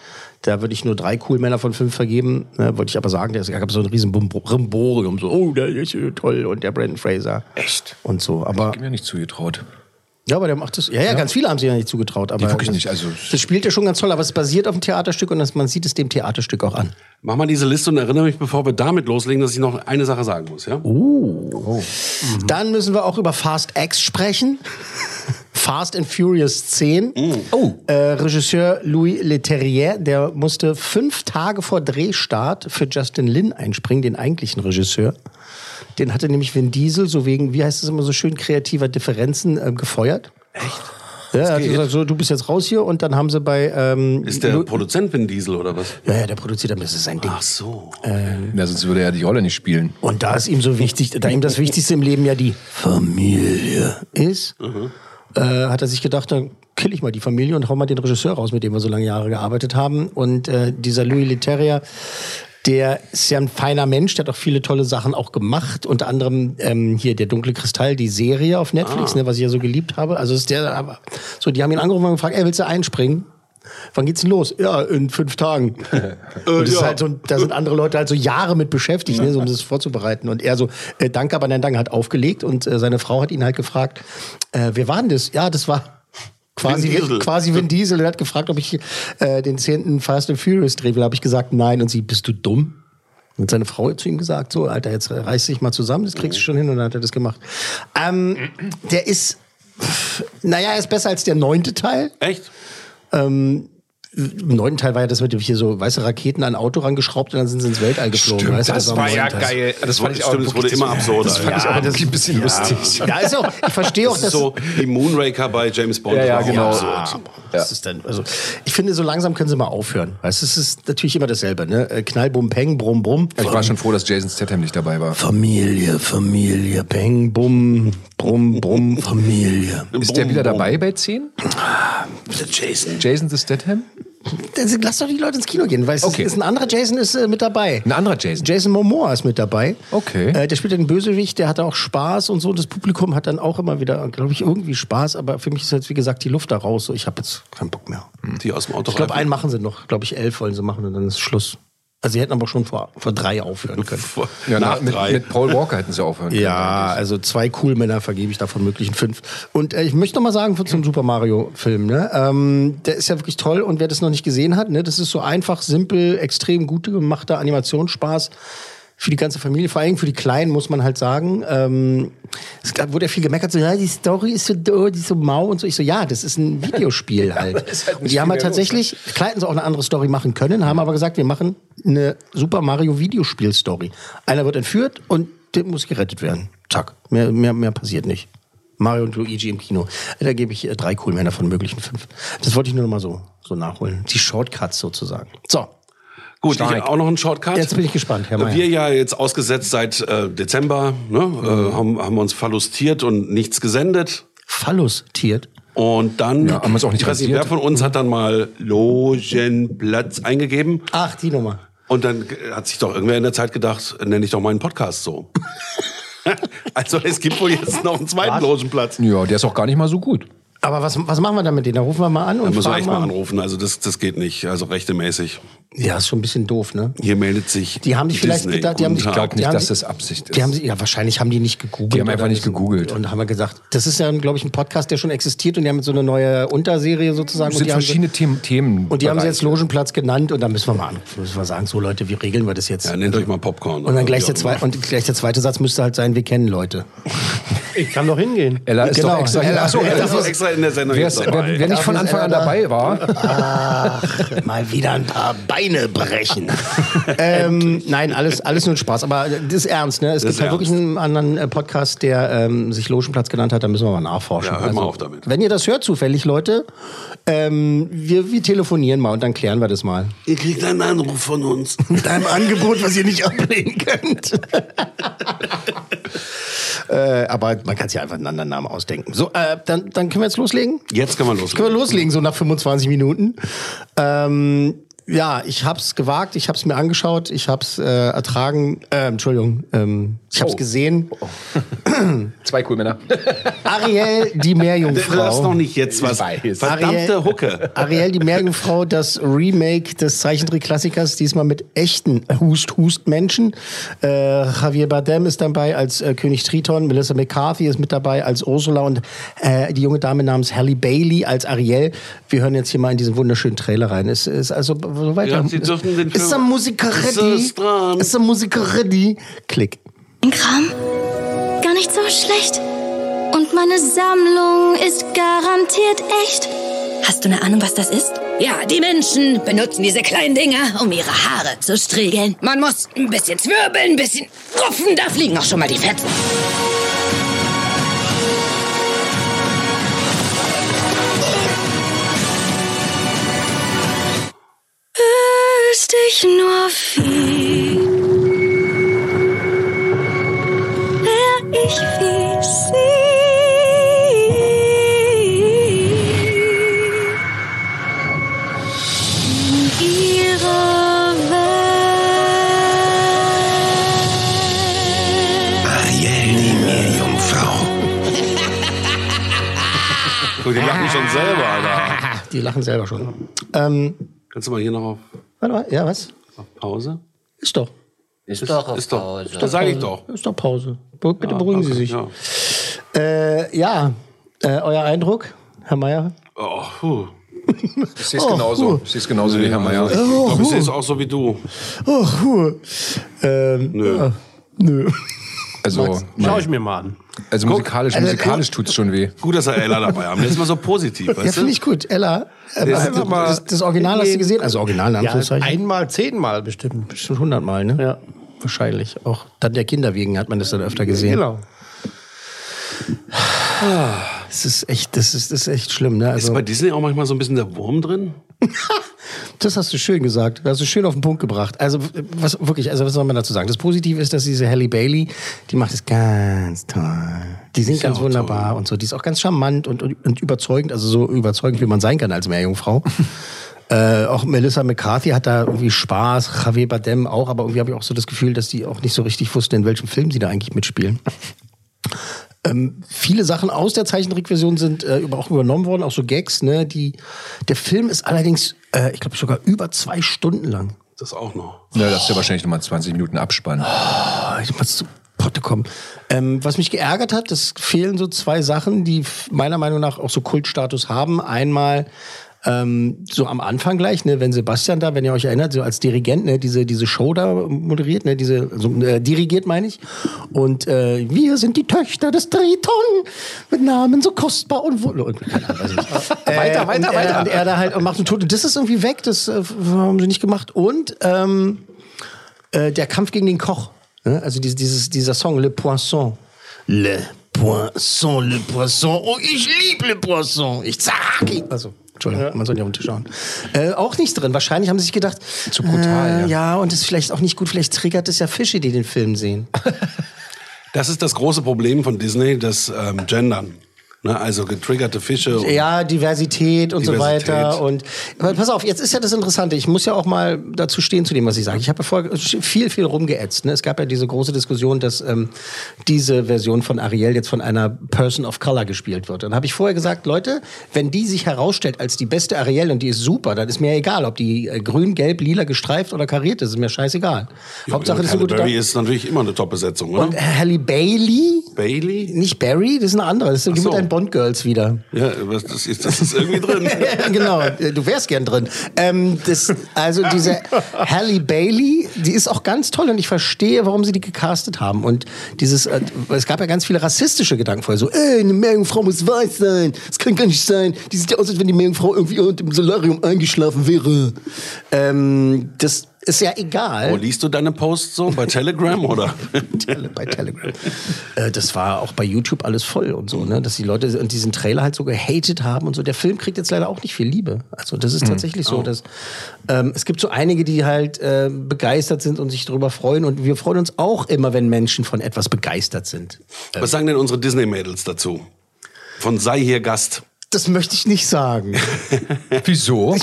Da würde ich nur drei Coolmänner von fünf vergeben. Ne, wollte ich aber sagen, der ist, gab so ein riesen Brimborium. So, oh, der ist toll und der Brandon Fraser. Echt? Und so, aber... Ich mir nicht zugetraut. Ja, aber der macht das. Ja, ja, ganz viele haben sich ja nicht zugetraut. Aber Nee, wirklich das, nicht, also- das spielt ja schon ganz toll, aber es basiert auf dem Theaterstück und das, man sieht es dem Theaterstück auch an. Mach mal diese Liste und erinnere mich, bevor wir damit loslegen, dass ich noch eine Sache sagen muss, ja? Dann müssen wir auch über Fast X sprechen. Fast and Furious 10. Oh. Äh, Regisseur Louis Leterrier, der musste fünf Tage vor Drehstart für Justin Lin einspringen, den eigentlichen Regisseur. Den hatte nämlich Vin Diesel so wegen, wie heißt es immer so schön, kreativer Differenzen äh, gefeuert. Echt? Ja, er hat gesagt, so, du bist jetzt raus hier und dann haben sie bei. Ähm, Ist der Lu- Produzent Vin Diesel oder was? ja, ja, der produziert damit, das ist sein Ding. Ach so. Ja, sonst würde er die Rolle nicht spielen. Und da ist ihm so wichtig, da ihm das Wichtigste im Leben ja die Familie ist, äh, hat er sich gedacht, dann kill ich mal die Familie und hau mal den Regisseur raus, mit dem wir so lange Jahre gearbeitet haben. Und äh, dieser Louis Leterrier, der ist ja ein feiner Mensch, der hat auch viele tolle Sachen auch gemacht. Unter anderem ähm, hier der Dunkle Kristall, die Serie auf Netflix, ne, was ich ja so geliebt habe. Also ist der, aber so, die haben ihn angerufen und gefragt, ey, willst du einspringen? Wann geht's denn los? Ja, in fünf Tagen. und das ist halt so, da sind andere Leute halt so Jahre mit beschäftigt, ne, so, um das vorzubereiten. Und er so, äh, danke, aber nein, danke, hat aufgelegt. Und äh, seine Frau hat ihn halt gefragt, äh, wer war denn das? Ja, das war quasi Vin Diesel. quasi Vin Diesel. Er hat gefragt, ob ich äh, den zehnten Fast and Furious drehen will. habe ich gesagt, nein. Und sie, bist du dumm? Und seine Frau hat zu ihm gesagt, so, Alter, jetzt reiß dich mal zusammen, das kriegst du schon hin. Und dann hat er das gemacht. Ähm, der ist, naja, er ist besser als der neunte Teil. Echt? Ähm, Im neunten Teil war ja das mit hier so weiße Raketen an ein Auto rangeschraubt und dann sind sie ins Weltall geflogen. weißt du, das am war ja geil. Das fand ich auch Stimmt, es wurde immer absurder. Das fand ich auch das ein bisschen lustig. Ja, ist auch, ich verstehe auch, Das ist dass so wie Moonraker bei James Bond. Ja, ja, Das war genau. auch absurd. Das ist dann, also, ich finde, so langsam können sie mal aufhören. Weißt, du, es ist natürlich immer dasselbe, ne? Äh, Knall, bum, peng, brumm, brumm. Ich war schon froh, dass Jason Statham nicht dabei war. Familie, Familie, peng, bum, brumm, brumm, Familie. Ist der wieder dabei bei 10? Jason. Jason the Statham? Das- Lass doch die Leute ins Kino gehen, weil es Okay. ist, ist ein anderer Jason ist äh, mit dabei. Ein anderer Jason. Jason Momoa ist mit dabei. Okay. Äh, der spielt den Bösewicht, der hatte auch Spaß und so. Das Publikum hat dann auch immer wieder, glaube ich, irgendwie Spaß. Aber für mich ist jetzt, wie gesagt, die Luft da raus. So, ich habe jetzt keinen Bock mehr. Die aus dem Auto Ich glaube, einen machen sie noch. Glaube ich, elf wollen sie machen und dann ist Schluss. Also sie hätten aber schon vor, vor drei aufhören können. Ja, nach nach, mit, drei. mit Paul Walker hätten sie aufhören können. Ja, also zwei cool Männer vergebe ich davon möglichen fünf. Und äh, ich möchte noch mal sagen zum Super Mario Film, ne? Ähm, der ist ja wirklich toll und wer das noch nicht gesehen hat, ne, das ist so einfach, simpel, extrem gut gemachter Animationsspaß für die ganze Familie, vor allem für die Kleinen muss man halt sagen. Ähm, es wurde ja viel gemeckert, so ja, die Story ist so, doof, die ist so mau und so. Ich so, ja, das ist ein Videospiel halt. ist halt und nicht die haben halt tatsächlich, hätten sie auch eine andere Story machen können, haben aber gesagt, wir machen eine Super Mario Videospiel-Story. Einer wird entführt und der muss gerettet werden. Zack. Mehr, mehr, mehr passiert nicht. Mario und Luigi im Kino. Da gebe ich äh, drei Coolmänner von möglichen fünf. Das wollte ich nur noch mal so, so nachholen. Die Shortcuts sozusagen. So, Gut, ich auch noch einen Shortcut. jetzt bin ich gespannt, Herr Mayer. Wir ja jetzt ausgesetzt seit äh, Dezember, ne, äh, haben, haben uns verlustiert und nichts gesendet. Fallustiert. Und dann, Ja, haben wir es auch nicht ich weiß nicht, wer von uns hat dann mal Logenplatz eingegeben. Ach, die Nummer. Und dann äh, hat sich doch irgendwer in der Zeit gedacht, nenne ich doch meinen Podcast so. also es gibt wohl jetzt noch einen zweiten Logenplatz. Ja, der ist auch gar nicht mal so gut. Aber was, was machen wir dann mit denen? Da rufen wir mal an Da und müssen wir echt mal mal. anrufen. Also das, das geht nicht. Also rechtemäßig. Ja, ist schon ein bisschen doof, ne? Hier meldet sich. Die haben sich vielleicht Disney. gedacht, die haben sich glaube nicht, haben dass das Absicht ist. Die haben ja, wahrscheinlich haben die nicht gegoogelt. Die haben einfach nicht so. gegoogelt. Und haben wir gesagt, das ist ja, glaube ich, ein Podcast, der schon existiert und die haben so eine neue Unterserie sozusagen. es und sind verschiedene Themen. Themen Und die haben sie jetzt Logenplatz genannt und dann müssen wir mal anrufen. Müssen wir sagen, so Leute, wie regeln wir das jetzt? Ja, nennt euch mal Popcorn. und dann gleich der, zwei, und gleich der zweite Satz müsste halt sein, wir kennen Leute. Ich kann doch hingehen. Ella ist Genau. doch extra. Ella- Achso, Ella- Das ist extra in der Sendung wer, wer, wer nicht von Anfang an da. dabei war, Ach, mal wieder ein paar Beine brechen. ähm, nein, alles, alles nur Spaß. Aber das ist ernst, ne? Es Das gibt halt wirklich einen anderen äh, Podcast, der ähm, sich Logenplatz genannt hat. Da müssen wir mal nachforschen. Also, Ja, hört mal auf damit. Wenn ihr das hört zufällig, Leute, ähm, wir, wir telefonieren mal und dann klären wir das mal. Ihr kriegt einen Anruf von uns. Mit einem Angebot, was ihr nicht ablehnen könnt. äh, aber man kann sich ja einfach einen anderen Namen ausdenken. So, äh, dann, dann können wir jetzt loslegen. Jetzt Können loslegen. wir loslegen, so nach 25 Minuten. Ähm, ja, ich hab's gewagt, ich hab's mir angeschaut, ich hab's äh, ertragen, äh, Entschuldigung, ähm, ich hab's Oh. gesehen. zwei Coolmänner. Ariel, die Du Meerjungfrau. hast noch nicht jetzt was. Verdammte Ariel- Hucke. Ariel, die Meerjungfrau, das Remake des Zeichentrick-Klassikers, diesmal mit echten Hust-Hust-Menschen. Äh, Javier Bardem ist dabei als äh, König Triton, Melissa McCarthy ist mit dabei als Ursula und äh, die junge Dame namens Halle Bailey als Ariel. Wir hören jetzt hier mal in diesen wunderschönen Trailer rein. Es ist also so weiter. Ja, Sie dürfen den ist Film- der Musiker ready? ist dran. Ist der Musiker ready? Klick. Kram. Gar nicht so schlecht. Und meine Sammlung ist garantiert echt. Hast du eine Ahnung, was das ist? Ja, die Menschen benutzen diese kleinen Dinger, um ihre Haare zu striegeln. Man muss ein bisschen zwirbeln, ein bisschen rupfen, da fliegen auch schon mal die Fetzen. Wüsste ich nur viel. Wär ich wie sie. In ihrer Welt. Ariel, die Meerjungfrau. Die lachen schon selber, Alter. Die lachen selber schon. Ähm, Kannst du mal hier noch auf, warte mal, ja, was? auf Pause? Ist doch. Ist doch auf ist doch, Das sage ich doch. Ist doch Pause. Bitte beruhigen Sie Okay, sich. Ja. Äh, ja, äh, euer Eindruck, Herr Mayer? Oh, puh. Ich sehe es genauso. Ich sehe es genauso wie Herr Mayer. Ich glaube, ich sehe es auch so wie du. Oh, cool. Ähm, Nö. ja, nö. Also, Schau ich mir mal an. Also musikalisch, Also, musikalisch tut's schon weh. Gut, dass wir Ella dabei haben. Der ist mal so positiv, Ja, weißt du? finde ich gut. Ella, äh, Das- das, das, das Original hast du gesehen? Also Original, in Ja, einmal, zehnmal bestimmt. Bestimmt hundertmal, ne? Ja. Wahrscheinlich. Auch dann der Kinder wegen hat man das dann öfter gesehen. Genau. Das ist echt, das ist, das ist echt schlimm, ne? Ist Also, bei Disney auch manchmal so ein bisschen der Wurm drin? das hast du schön gesagt. Das hast du schön auf den Punkt gebracht. Also, was wirklich, also was soll man dazu sagen? Das Positive ist, dass diese Halle Bailey, die macht es ganz toll. Die singt ganz wunderbar und so. Die ist auch ganz charmant und, und, und überzeugend, also so überzeugend, wie man sein kann als Meerjungfrau. Äh, auch Melissa McCarthy hat da irgendwie Spaß, Javier Bardem auch, aber irgendwie habe ich auch so das Gefühl, dass die auch nicht so richtig wussten, in welchem Film sie da eigentlich mitspielen. Ähm, viele Sachen aus der Zeichentrickversion sind äh, auch übernommen worden, auch so Gags. Ne? Die, der Film ist allerdings, äh, ich glaube, sogar über zwei Stunden lang. Das auch noch. Ja, das ist ja wahrscheinlich nochmal 20 Minuten Abspann. Ah, Ich muss zu Potte kommen. Ähm, was mich geärgert hat, es fehlen so zwei Sachen, die meiner Meinung nach auch so Kultstatus haben. Einmal ähm, so am Anfang gleich, ne, wenn Sebastian da, wenn ihr euch erinnert, so als Dirigent, ne, diese, diese Show da moderiert, ne, diese, also, äh, dirigiert meine ich. Und äh, wir sind die Töchter des Triton mit Namen so kostbar und. Und, keine Ahnung, weiß ich nicht. Weiter, und weiter, er, weiter. Und er da halt und macht einen Tod. Und das ist irgendwie weg, das äh, haben sie nicht gemacht. Und ähm, äh, der Kampf gegen den Koch. Ne? Also dieses, dieses, dieser Song, Le Poisson. Le Poisson, le Poisson. Oh, ich liebe le Poisson. Ich sag ihn. Also, Entschuldigung, man soll ja runterschauen. Äh, auch nicht drin. Wahrscheinlich haben sie sich gedacht, Zu brutal, äh, ja. ja, und ist vielleicht auch nicht gut. Vielleicht triggert es ja Fische, die den Film sehen. Das ist das große Problem von Disney, das ähm, Gendern. Ne? Also getriggerte Fische. und- Ja, Diversität und so Diversität. weiter. Und pass auf, jetzt ist ja das Interessante. Ich muss ja auch mal dazu stehen zu dem, was ich sage. Ich habe ja vorher viel, viel rumgeätzt. Ne? Es gab ja diese große Diskussion, dass ähm, diese Version von Ariel jetzt von einer Person of Color gespielt wird. Dann habe ich vorher gesagt, Leute, wenn die sich herausstellt als die beste Ariel und die ist super, dann ist mir egal, ob die äh, grün, gelb, lila gestreift oder kariert ist. Ist mir scheißegal. Ja, Hauptsache, das ist eine gute Berry ist natürlich immer eine Top-Besetzung, oder? Und Halle Bailey, Bailey? nicht Barry, das ist eine andere. Das sind die so. mit den Bond-Girls wieder. Ja, was- das ist, das ist irgendwie drin. Genau, du wärst gern drin. Ähm, das, also diese Halle Bailey, die ist auch ganz toll und ich verstehe, warum sie die gecastet haben. Und dieses, äh, es gab ja ganz viele rassistische Gedanken vorher. So, ey, eine Meerjungfrau muss weiß sein. Das kann gar nicht sein. Die sieht ja aus, als wenn die Meerjungfrau irgendwie unter dem Solarium eingeschlafen wäre. Ähm, das ist ja egal. Wo liest du deine Posts so? Bei Telegram oder? Tele bei Telegram. äh, das war auch bei YouTube alles voll und so, ne? Dass die Leute und diesen Trailer halt so gehatet haben und so. Der Film kriegt jetzt leider auch nicht viel Liebe. Also das ist tatsächlich so, dass ähm, es gibt so einige, die halt äh, begeistert sind und sich darüber freuen. Und wir freuen uns auch immer, wenn Menschen von etwas begeistert sind. Was sagen denn unsere Disney-Mädels dazu? Von sei hier Gast. Das möchte ich nicht sagen. Wieso?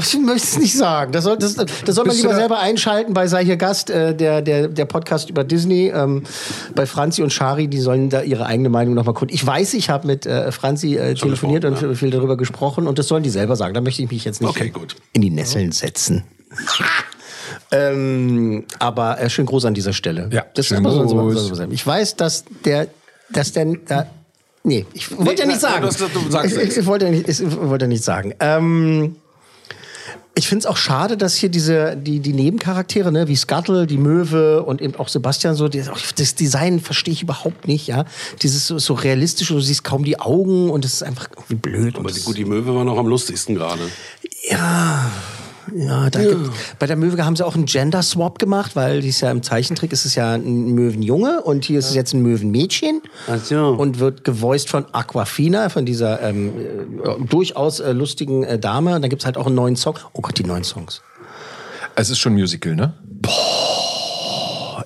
Ich möchte es nicht sagen. Das soll, das, das soll man lieber selber einschalten bei Sei hier Gast, äh, der, der, der Podcast über Disney. Ähm, bei Franzi und Shari, die sollen da ihre eigene Meinung nochmal kundtun. Ich weiß, ich habe mit äh, Franzi äh, telefoniert und gesprochen, viel darüber gesprochen und das sollen die selber sagen. Da möchte ich mich jetzt nicht Okay, gut. in die Nesseln setzen. ähm, aber äh, schön groß an dieser Stelle. Ja, das schön aber so- so- groß. so-. Ich weiß, dass der, dass der, da, nee, ich wollte ja nicht sagen. gesagt, ich, ich, ich wollte ja nicht, ich wollte ja nicht sagen. Ähm, ich finde es auch schade, dass hier diese, die, die Nebencharaktere, ne, wie Scuttle, die Möwe und eben auch Sebastian, so, die, das Design verstehe ich überhaupt nicht, ja. Dieses so, so realistisch, du siehst kaum die Augen und es ist einfach irgendwie blöd. Aber die, gut, die Möwe war noch am lustigsten gerade. ja, ja, da Gibt, bei der Möwe haben sie auch einen Gender Swap gemacht, weil die ist ja im Zeichentrick ist es ja ein Möwenjunge und hier ist es jetzt ein Möwenmädchen Ach so. und wird gevoiced von Aquafina, von dieser ähm, äh, durchaus äh, lustigen äh, Dame. Und dann gibt's halt auch einen neuen Song. Oh Gott, die neuen Songs. Es ist schon ein Musical, ne?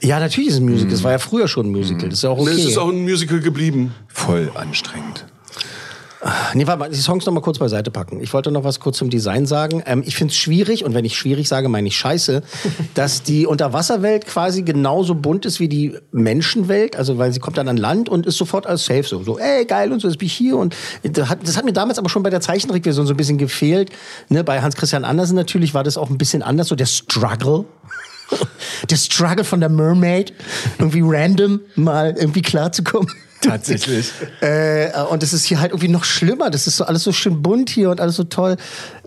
Ja, natürlich ist es ein Musical. Das war ja früher schon ein Musical. Das ist ja auch okay. Es ist auch ein Musical geblieben. Voll anstrengend. Nee, warte mal, die Songs noch mal kurz beiseite packen. Ich wollte noch was kurz zum Design sagen. Ähm, ich finde es schwierig, und wenn ich schwierig sage, meine ich scheiße, dass die Unterwasserwelt quasi genauso bunt ist wie die Menschenwelt. Also, weil sie kommt dann an Land und ist sofort als safe so. So, ey, geil und so, jetzt bin ich hier. Und das hat, das hat mir damals aber schon bei der Zeichentrickversion so ein bisschen gefehlt. Ne, bei Hans Christian Andersen natürlich war das auch ein bisschen anders, so der Struggle. Der Struggle von der Mermaid, irgendwie random mal irgendwie klarzukommen. Tatsächlich. Äh, und es ist hier halt irgendwie noch schlimmer. Das ist so alles so schön bunt hier und alles so toll.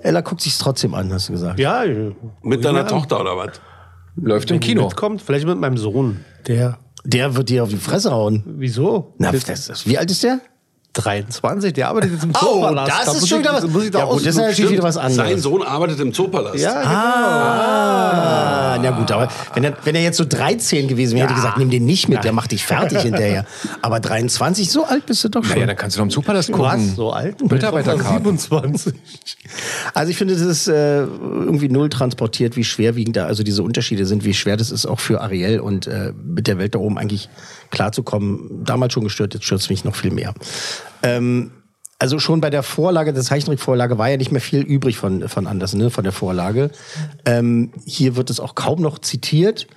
Ella guckt sich's trotzdem an, hast du gesagt. Ja, Mit deiner ja, Tochter oder was? Läuft im Kino. Mitkommt, vielleicht mit meinem Sohn. Der. Der wird dir auf die Fresse hauen. Wieso? Na, das, das, wie alt ist der? 23, der arbeitet jetzt im Oh, Zoopalast. das Da ist schon wieder was. Muss ich da Ja, gut, das ist natürlich wieder was anderes. Sein Sohn arbeitet im Zoopalast. Ja, genau. Ah, na gut, aber wenn er, wenn er jetzt so 13 gewesen wäre, hätte ich gesagt, nimm den nicht mit, der macht dich fertig hinterher. Aber 23, so alt bist du doch schon. Naja, dann kannst du noch im Superlast gucken. Was? So alt? Mitarbeiterkarte. 27. Also ich finde, das ist äh, irgendwie null transportiert, wie schwerwiegend da also diese Unterschiede sind, wie schwer das ist auch für Ariel und äh, mit der Welt da oben eigentlich klarzukommen. Damals schon gestört, jetzt stört es mich noch viel mehr. Ähm, also schon bei der Vorlage, der Zeichentrickvorlage war ja nicht mehr viel übrig von, von Andersen, ne, von der Vorlage. Ähm, hier wird es auch kaum noch zitiert.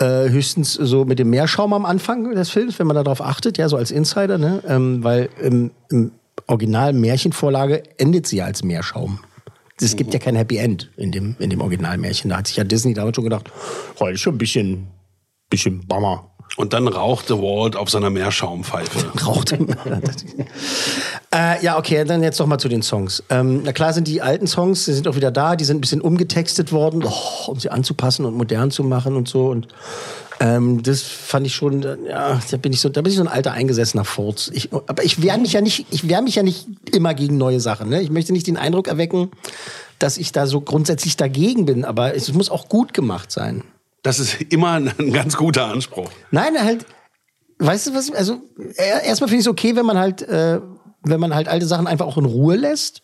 Äh, höchstens so mit dem Meerschaum am Anfang des Films, wenn man darauf achtet, ja, so als Insider, ne? Ähm, weil im, im Original Märchenvorlage endet sie ja als Meerschaum. Es gibt ja kein Happy End in dem, in dem Originalmärchen. Da hat sich ja Disney damals schon gedacht, heute ist schon ein bisschen, bisschen Bammer. Und dann rauchte Walt auf seiner Meerschaumpfeife. Raucht. äh, ja, okay, dann jetzt noch mal zu den Songs. Ähm, na klar sind die alten Songs, die sind auch wieder da, die sind ein bisschen umgetextet worden, oh, um sie anzupassen und modern zu machen und so. Und ähm, das fand ich schon, äh, ja, da bin ich so, da bin ich so ein alter eingesessener Furz. Ich, aber ich wehre mich ja nicht, ich wehre mich ja nicht immer gegen neue Sachen. Ne? Ich möchte nicht den Eindruck erwecken, dass ich da so grundsätzlich dagegen bin, aber es muss auch gut gemacht sein. Das ist immer ein ganz guter Anspruch. Nein, halt, weißt du was? Also er- erstmal finde ich es okay, wenn man halt, äh, wenn man halt alte Sachen einfach auch in Ruhe lässt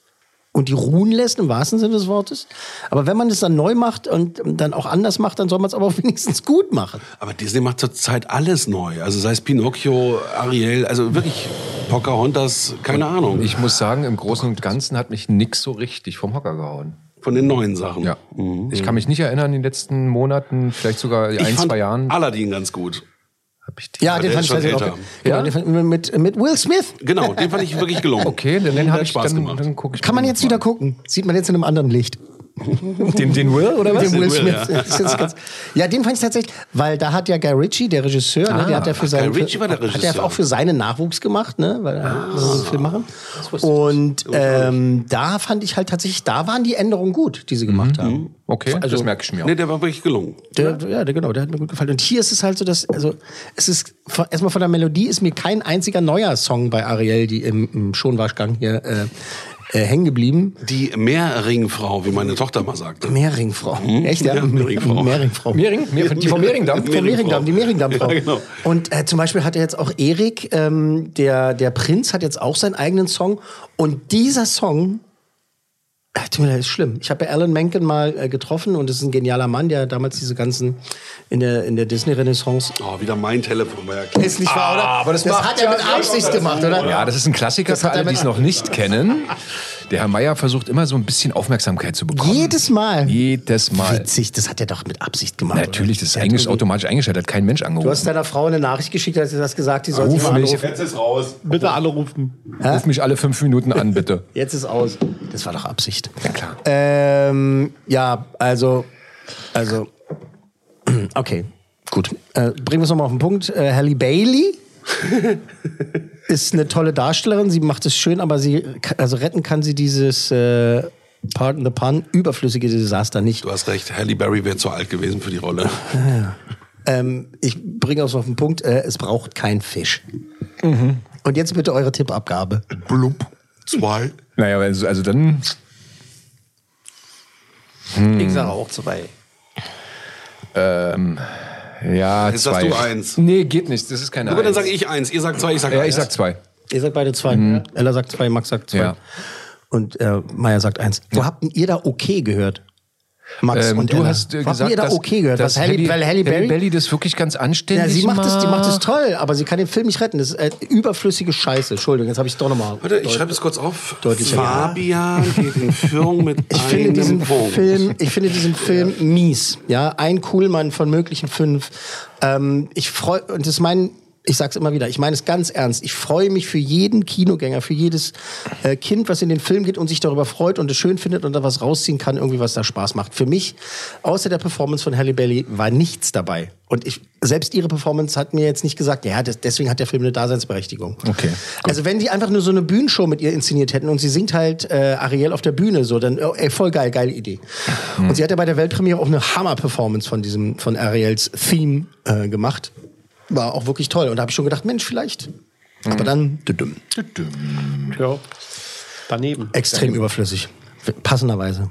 und die ruhen lässt im wahrsten Sinne des Wortes. Aber wenn man es dann neu macht und dann auch anders macht, dann soll man es aber auch wenigstens gut machen. Aber Disney macht zurzeit alles neu. Also sei es Pinocchio, Ariel, also wirklich Pocahontas, keine Ahnung. Ich muss sagen, im Großen und Ganzen hat mich nix so richtig vom Hocker gehauen. Von den neuen Sachen. Ja. Ich kann mich nicht erinnern, in den letzten Monaten, vielleicht sogar Ich ein, fand zwei Jahren. Aladdin ganz gut. Hab ich die Ja, den fand ich tatsächlich auch. Genau, Ja? den fand, mit, mit Will Smith. Genau, den fand ich wirklich gelungen. Okay, Den hat habe ich Spaß dann, gemacht. dann ich Kann man den jetzt mal wieder gucken. Sieht man jetzt in einem anderen Licht. Den, den Will oder was? Den Will Will, Smith. ja. Das ist Ja, den fand ich tatsächlich, weil da hat ja Guy Ritchie, der Regisseur, ne, der hat ja für seinen, Guy Ritchie war der hat er Regisseur. auch für seinen Nachwuchs gemacht, ne, weil er Ah. so einen Film machen. Und ähm, da fand ich halt tatsächlich, da waren die Änderungen gut, die sie gemacht haben. Okay, das merke ich mir auch. Nee, der war wirklich gelungen. Der, ja, der, genau, der hat mir gut gefallen. Und hier ist es halt so, dass, also, es ist, erstmal von der Melodie ist mir kein einziger neuer Song bei Ariel, die im, im Schonwaschgang hier, äh, äh, hängen geblieben. Die Meerringfrau, wie meine Tochter mal sagte. Meerringfrau. Echt, ja? Ja, Meerringfrau. Meerringfrau. Mehring? Die vom Mehringdamm? Vom Mehringdamm, die Mehringdammfrau. Ja, genau. Und äh, zum Beispiel hat er jetzt auch Erik, ähm, der, der Prinz, hat jetzt auch seinen eigenen Song. Und dieser Song, äh, tut mir leid, ist schlimm. Ich habe ja Alan Menken mal äh, getroffen und das ist ein genialer Mann, der damals diese ganzen in der, in der Disney-Renaissance. Oh, wieder mein Telefon. War ja klar. Ist nicht wahr, oder? aber das das macht hat er mit Absicht gemacht, oder? Ja, das ist ein Klassiker Das für hat er alle, die es noch nicht kennen. Der Herr Meier versucht immer so ein bisschen Aufmerksamkeit zu bekommen. Jedes Mal. Jedes Mal. Witzig, das hat er doch mit Absicht gemacht. Natürlich, das ist eigentlich automatisch eingeschaltet, hat kein Mensch Du angerufen. hast deiner Frau eine Nachricht geschickt, hast du das gesagt, die soll sich Ruf mal mich. anrufen. Jetzt ist raus. Bitte anrufen. Ruf mich alle fünf Minuten an, bitte. Jetzt ist aus. Das war doch Absicht. Ja, klar. Ähm, ja, also, also, okay, gut. Äh, bringen wir es nochmal auf den Punkt. Äh, Halle Bailey ist eine tolle Darstellerin. Sie macht es schön, aber sie, also retten kann sie dieses, äh, pardon the pun, überflüssige Desaster nicht. Du hast recht, Halle Berry wäre zu alt gewesen für die Rolle. Ähm, ich bringe es auf den Punkt, äh, es braucht kein Fisch. Und jetzt bitte eure Tippabgabe. Blub. Zwei. Naja, also, also dann. Ich sage auch zwei. Ja, Jetzt zwei. sagst du eins. Nee, geht nicht. Das ist keine Aber dann Eins. sage ich eins. Ihr sagt zwei, ich sage Ja, eins. ich sag zwei. Ihr sagt beide zwei. Ella sagt zwei, Max sagt zwei. Ja. Und äh, Maya sagt eins. Wo habt denn ihr da okay gehört? Max Ähm, und du Ella. hast äh, habt gesagt, ihr da dass, okay gehört? dass Was Halle, weil Halle Berry, Berry das wirklich ganz ja, anständig sie macht es, die macht es macht. toll, aber sie kann den Film nicht retten. Das ist äh, überflüssige Scheiße. Entschuldigung, jetzt habe ich es doch nochmal. Warte, ich schreibe es kurz auf. Deutlicher. Fabian geht in Führung mit Ich einem finde diesen Punkt. Film, ich finde diesen Film mies. Ja, ein Coolmann von möglichen fünf. Ähm, ich freue und das ist mein, ich sag's immer wieder, ich meine es ganz ernst. Ich freue mich für jeden Kinogänger, für jedes äh, Kind, was in den Film geht und sich darüber freut und es schön findet und da was rausziehen kann, irgendwie was da Spaß macht. Für mich, außer der Performance von Halle Bailey, war nichts dabei. Und ich, selbst ihre Performance hat mir jetzt nicht gesagt, ja, das, deswegen hat der Film eine Daseinsberechtigung. Okay, Also wenn die einfach nur so eine Bühnenshow mit ihr inszeniert hätten und sie singt halt äh, Ariel auf der Bühne, so dann oh, ey, voll geil, geile Idee. Und sie hat ja bei der Weltpremiere auch eine Hammer-Performance von diesem von Ariels Theme äh, gemacht. War auch wirklich toll. Und da habe ich schon gedacht, Mensch, vielleicht. Aber dann düdüm. Ja. Daneben. extrem überflüssig. Passenderweise.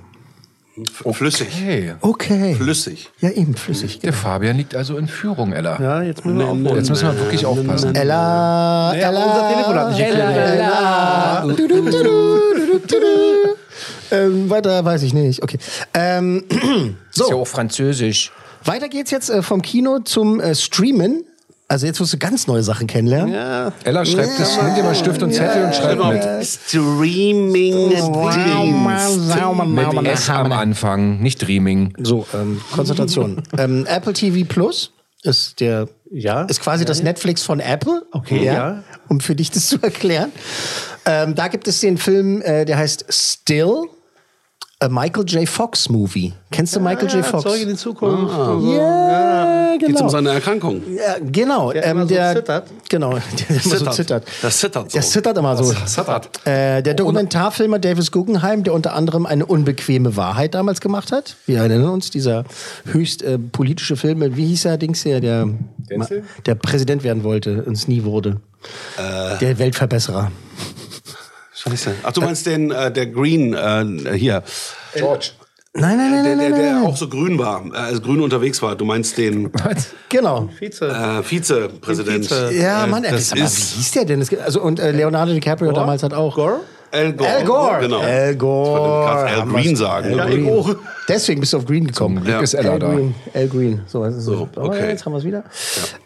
Flüssig. Hey, Okay. Flüssig. Ja, eben, flüssig. der Fabian liegt also in Führung, Ella. Ja, jetzt müssen wir aufhören. Jetzt müssen wir wirklich aufpassen. Ella, Ja, Ella, unser Telefon hat nicht geklingelt. Du, du, du, du, du, du. Ähm, weiter weiß ich nicht. Okay. Ähm, Ist ja so, auch französisch. weiter geht's jetzt äh, vom Kino zum äh, Streamen. Also jetzt musst du ganz neue Sachen kennenlernen. Ja. Ella, schreib das, nimm dir mal Stift und Zettel und schreib mit. Streaming Mit S am Anfang, nicht Dreaming. So, ähm, Konzentration. ähm, Apple TV Plus ist der Ja. ist quasi das Netflix von Apple. Okay, ja. Um für dich das zu erklären. Ähm, da gibt es den Film, äh, der heißt Still, a Michael J. Fox Movie. Kennst du Michael J. Fox? Zurück in die Zukunft. Ah. und so. Ja, Geht's um genau. seine Erkrankung? Ja, genau. Der ähm, immer so der zittert. Genau, der immer so Zittert. zittert. Das zittert so. Der zittert immer so. Zittert. Äh, der Dokumentarfilmer Davis Guggenheim, der unter anderem eine unbequeme Wahrheit damals gemacht hat. Wir erinnern uns, dieser höchst äh, politische Film, mit- wie hieß er, Dings hier, der, Denzel? der Präsident werden wollte und es nie wurde. Der Weltverbesserer. Scheiße. Ach, du meinst den, äh, der Green, äh, hier. George. Nein, nein, nein, Der, nein, der, nein, der auch so grün war, äh, also grün unterwegs war. Du meinst den Genau. Vize. äh, Vizepräsident. Vize. Ja, Äh, Mann, ey, das ist wie hieß der denn? Gibt- Also, und äh, Leonardo DiCaprio damals hat auch. Gore? Al Gore. Al Gore. Genau. Al Gore. Ich wollte gerade Al Green sagen. Al? Green. Deswegen bist du auf Green gekommen. Zum Glück Ja. ist Ella Al da. Green. Al Green. So, ist So, es. okay. Oh, jetzt haben wir es wieder.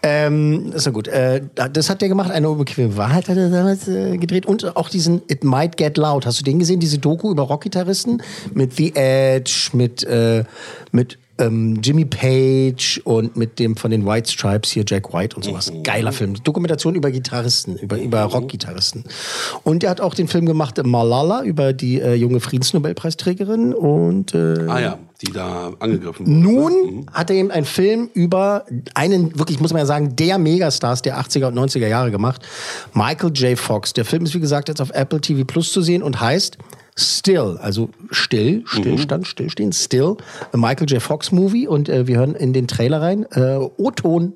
Ähm, ist ja gut. Äh, das hat der gemacht. Eine unbequeme Wahrheit hat er damals äh, gedreht. Und auch diesen It Might Get Loud. Hast du den gesehen? Diese Doku über Rockgitarristen? Mit The Edge, mit, äh, mit ähm, Jimmy Page und mit dem von den White Stripes hier, Jack White und sowas. Geiler Film. Dokumentation über Gitarristen, über, über Rockgitarristen. Und er hat auch den Film gemacht, Malala, über die äh, junge Friedensnobelpreisträgerin. Und äh, Ah ja, die da angegriffen wurden. nun hat er eben einen Film über einen, wirklich muss man ja sagen, der Megastars der 80er und 90er Jahre gemacht, Michael J. Fox. Der Film ist wie gesagt jetzt auf Apple TV Plus zu sehen und heißt Still, also still, Stillstand, Stillstehen, Still, a Michael J. Fox Movie und äh, wir hören in den Trailer rein. Äh, O-Ton.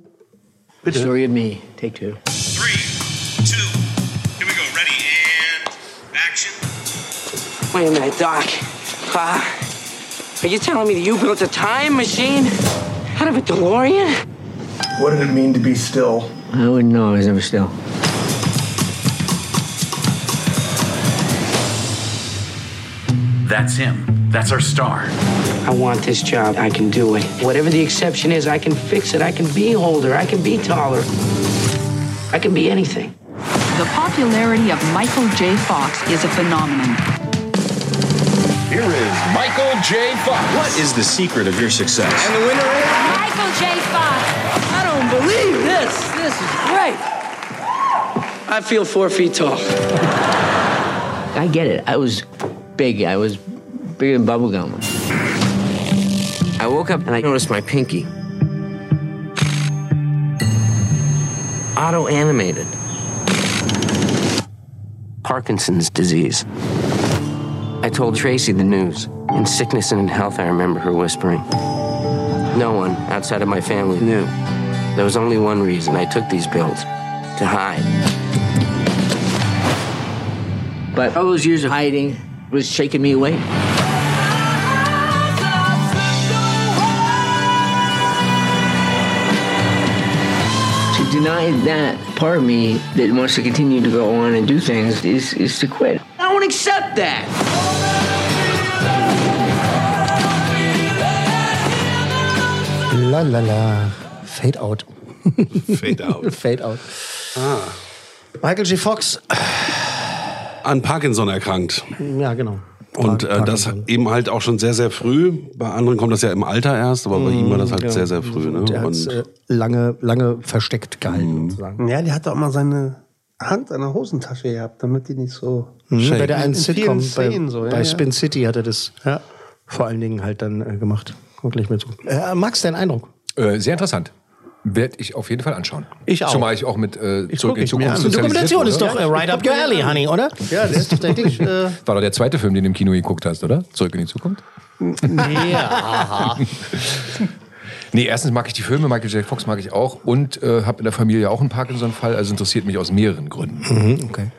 Story of me. Take two. Three, two, here we go. Ready and action. Wait a minute, Doc. Uh, are you telling me that you built a time machine out of a DeLorean? What did it mean to be still? I wouldn't know. I was never still. That's him. That's our star. I want this job. I can do it. Whatever the exception is, I can fix it. I can be older. I can be taller. I can be anything. The popularity of Michael J. Fox is a phenomenon. Here is Michael J. Fox. What is the secret of your success? And the winner is Michael J. Fox. I don't believe this. This is great. I feel four feet tall. I get it. I was big. I was bigger than bubblegum. I woke up and I noticed my pinky. Auto animated. Parkinson's disease. I told Tracy the news. In sickness and in health, I remember her whispering. No one outside of my family knew. There was only one reason I took these pills to hide. But all those years of hiding was shaking me awake. To deny that part of me that wants to continue to go on and do things is, is to quit. I won't accept that. La la la. Fade out. Fade out. Fade out. Ah. Michael J. Fox. An Parkinson erkrankt. Ja, genau. Und äh, das eben halt auch schon sehr, sehr früh. Bei anderen kommt das ja im Alter erst, aber bei ihm war das halt Ja. sehr, sehr früh. Ne? Und er hat's, Und äh, lange, lange versteckt gehalten, sozusagen. Ja, der hat auch mal seine Hand an der Hosentasche gehabt, damit die nicht so. Mhm, bei der einen Sitcom, bei, so, ja, bei ja. Spin City hat er das vor allen Dingen halt dann äh, gemacht. Guck gleich mal zu. Äh, Max, dein Eindruck? Äh, sehr interessant. Werde ich auf jeden Fall anschauen. Ich auch. Zumal ich auch mit äh, Ich zurück guck in Zukunft. Die Dokumentation ist doch äh, right up your alley, honey, oder? Ja, der ist doch richtig. äh, War doch der zweite Film, den du im Kino geguckt hast, oder? Zurück in die Zukunft? Ja. Nee, erstens mag ich die Filme, Michael J. Fox mag ich auch und äh, habe in der Familie auch einen Parkinson-Fall, also interessiert mich aus mehreren Gründen. Mhm, okay.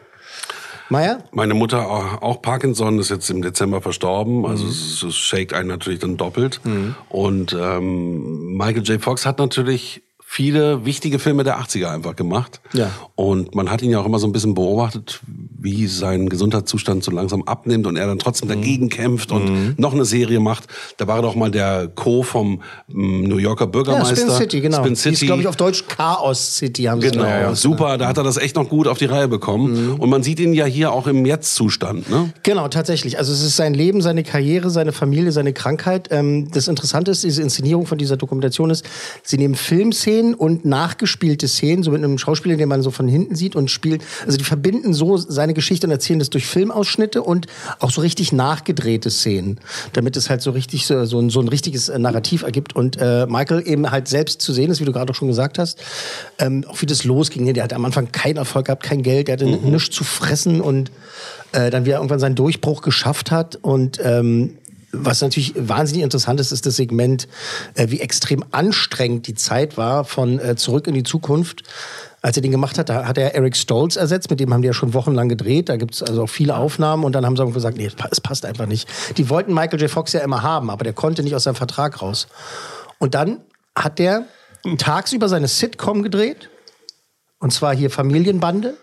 Meier? Meine Mutter auch Parkinson ist jetzt im Dezember verstorben, also es, es shakt einen natürlich dann doppelt. Und ähm, Michael J. Fox hat natürlich viele wichtige Filme der 80er einfach gemacht. Ja. Und man hat ihn ja auch immer so ein bisschen beobachtet, wie sein Gesundheitszustand so langsam abnimmt und er dann trotzdem dagegen kämpft und noch eine Serie macht. Da war doch mal der Co. vom mm, New Yorker Ja, Bürgermeister. Spin City, genau. Spin Die ist, City. glaube ich, auf Deutsch Chaos City haben sie Genau, ja, super. Da hat er das echt noch gut auf die Reihe bekommen. Und man sieht ihn ja hier auch im Jetzt-Zustand. Ne? Genau, tatsächlich. Also es ist sein Leben, seine Karriere, seine Familie, seine Krankheit. Ähm, das Interessante ist, diese Inszenierung von dieser Dokumentation ist, sie nehmen Filmszenen und nachgespielte Szenen, so mit einem Schauspieler, den man so von hinten sieht und spielt. Also die verbinden so seine Geschichte und erzählen das durch Filmausschnitte und auch so richtig nachgedrehte Szenen, damit es halt so richtig so, so, ein, so ein richtiges äh, Narrativ ergibt und äh, Michael eben halt selbst zu sehen ist, wie du gerade auch schon gesagt hast, ähm, auch wie das losging. Der hat am Anfang keinen Erfolg gehabt, kein Geld, der hatte nichts zu fressen und äh, dann wieder irgendwann seinen Durchbruch geschafft hat und ähm, was natürlich wahnsinnig interessant ist, ist das Segment, äh, wie extrem anstrengend die Zeit war von äh, Zurück in die Zukunft. Als er den gemacht hat, da hat er Eric Stoltz ersetzt, mit dem haben die ja schon wochenlang gedreht. Da gibt es also auch viele Aufnahmen und dann haben sie auch gesagt, nee, es passt einfach nicht. Die wollten Michael J. Fox ja immer haben, aber der konnte nicht aus seinem Vertrag raus. Und dann hat der tagsüber seine Sitcom gedreht. Und zwar hier Familienbande.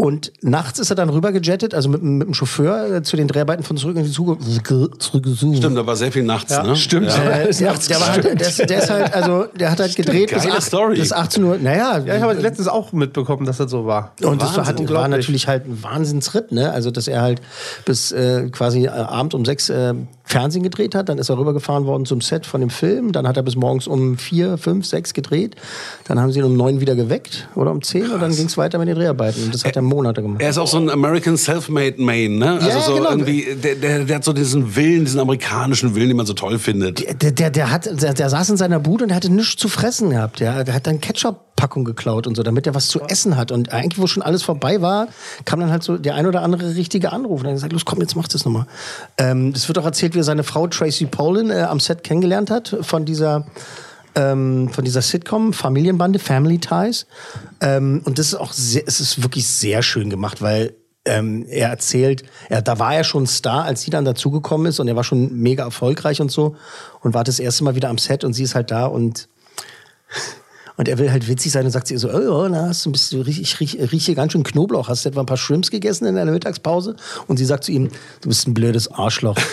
Und nachts ist er dann rübergejettet, also mit, mit dem Chauffeur äh, zu den Dreharbeiten von Zurück in die Zukunft. Stimmt, da war sehr viel nachts, Ja, ne? stimmt. Ja. Äh, der, der, war halt, der, ist, der ist halt, also, der hat halt gedreht bis, geile acht, Story. bis 18 Uhr. Naja, Ja, ich habe letztens auch mitbekommen, dass das so war. und das war, hat, war natürlich halt ein Wahnsinnsritt, ne? Also, dass er halt bis äh, quasi äh, abend um sechs äh, Fernsehen gedreht hat, dann ist er rübergefahren worden zum Set von dem Film, dann hat er bis morgens um vier, fünf, sechs gedreht, dann haben sie ihn um neun wieder geweckt oder um zehn und dann ging es weiter mit den Dreharbeiten und das hat er Monate gemacht. Er ist auch so ein American Self-Made Man, ne? Also Ja, so genau. irgendwie, der, der, der hat so diesen Willen, diesen amerikanischen Willen, den man so toll findet. Der, der, der, hat, der, der saß in seiner Bude und der hatte nichts zu fressen gehabt. Ja. Der hat dann Ketchup-Packung geklaut und so, damit er was zu essen hat. Und eigentlich, wo schon alles vorbei war, kam dann halt so der ein oder andere richtige Anruf. Und er hat gesagt, los, komm, jetzt mach das nochmal. Ähm, das wird auch erzählt, wie er seine Frau Tracy Polin äh, am Set kennengelernt hat von dieser ähm, von dieser Sitcom Familienbande Family Ties ähm, und das ist auch sehr, es ist wirklich sehr schön gemacht, weil ähm, er erzählt, er, da war er schon Star, als sie dann dazugekommen ist und er war schon mega erfolgreich und so und war das erste Mal wieder am Set und sie ist halt da und und er will halt witzig sein und sagt sie so, oh, oh na, hast du ein bisschen, ich riech, riech hier ganz schön Knoblauch. Hast du etwa ein paar Shrimps gegessen in deiner Mittagspause? Und sie sagt zu ihm, du bist ein blödes Arschloch.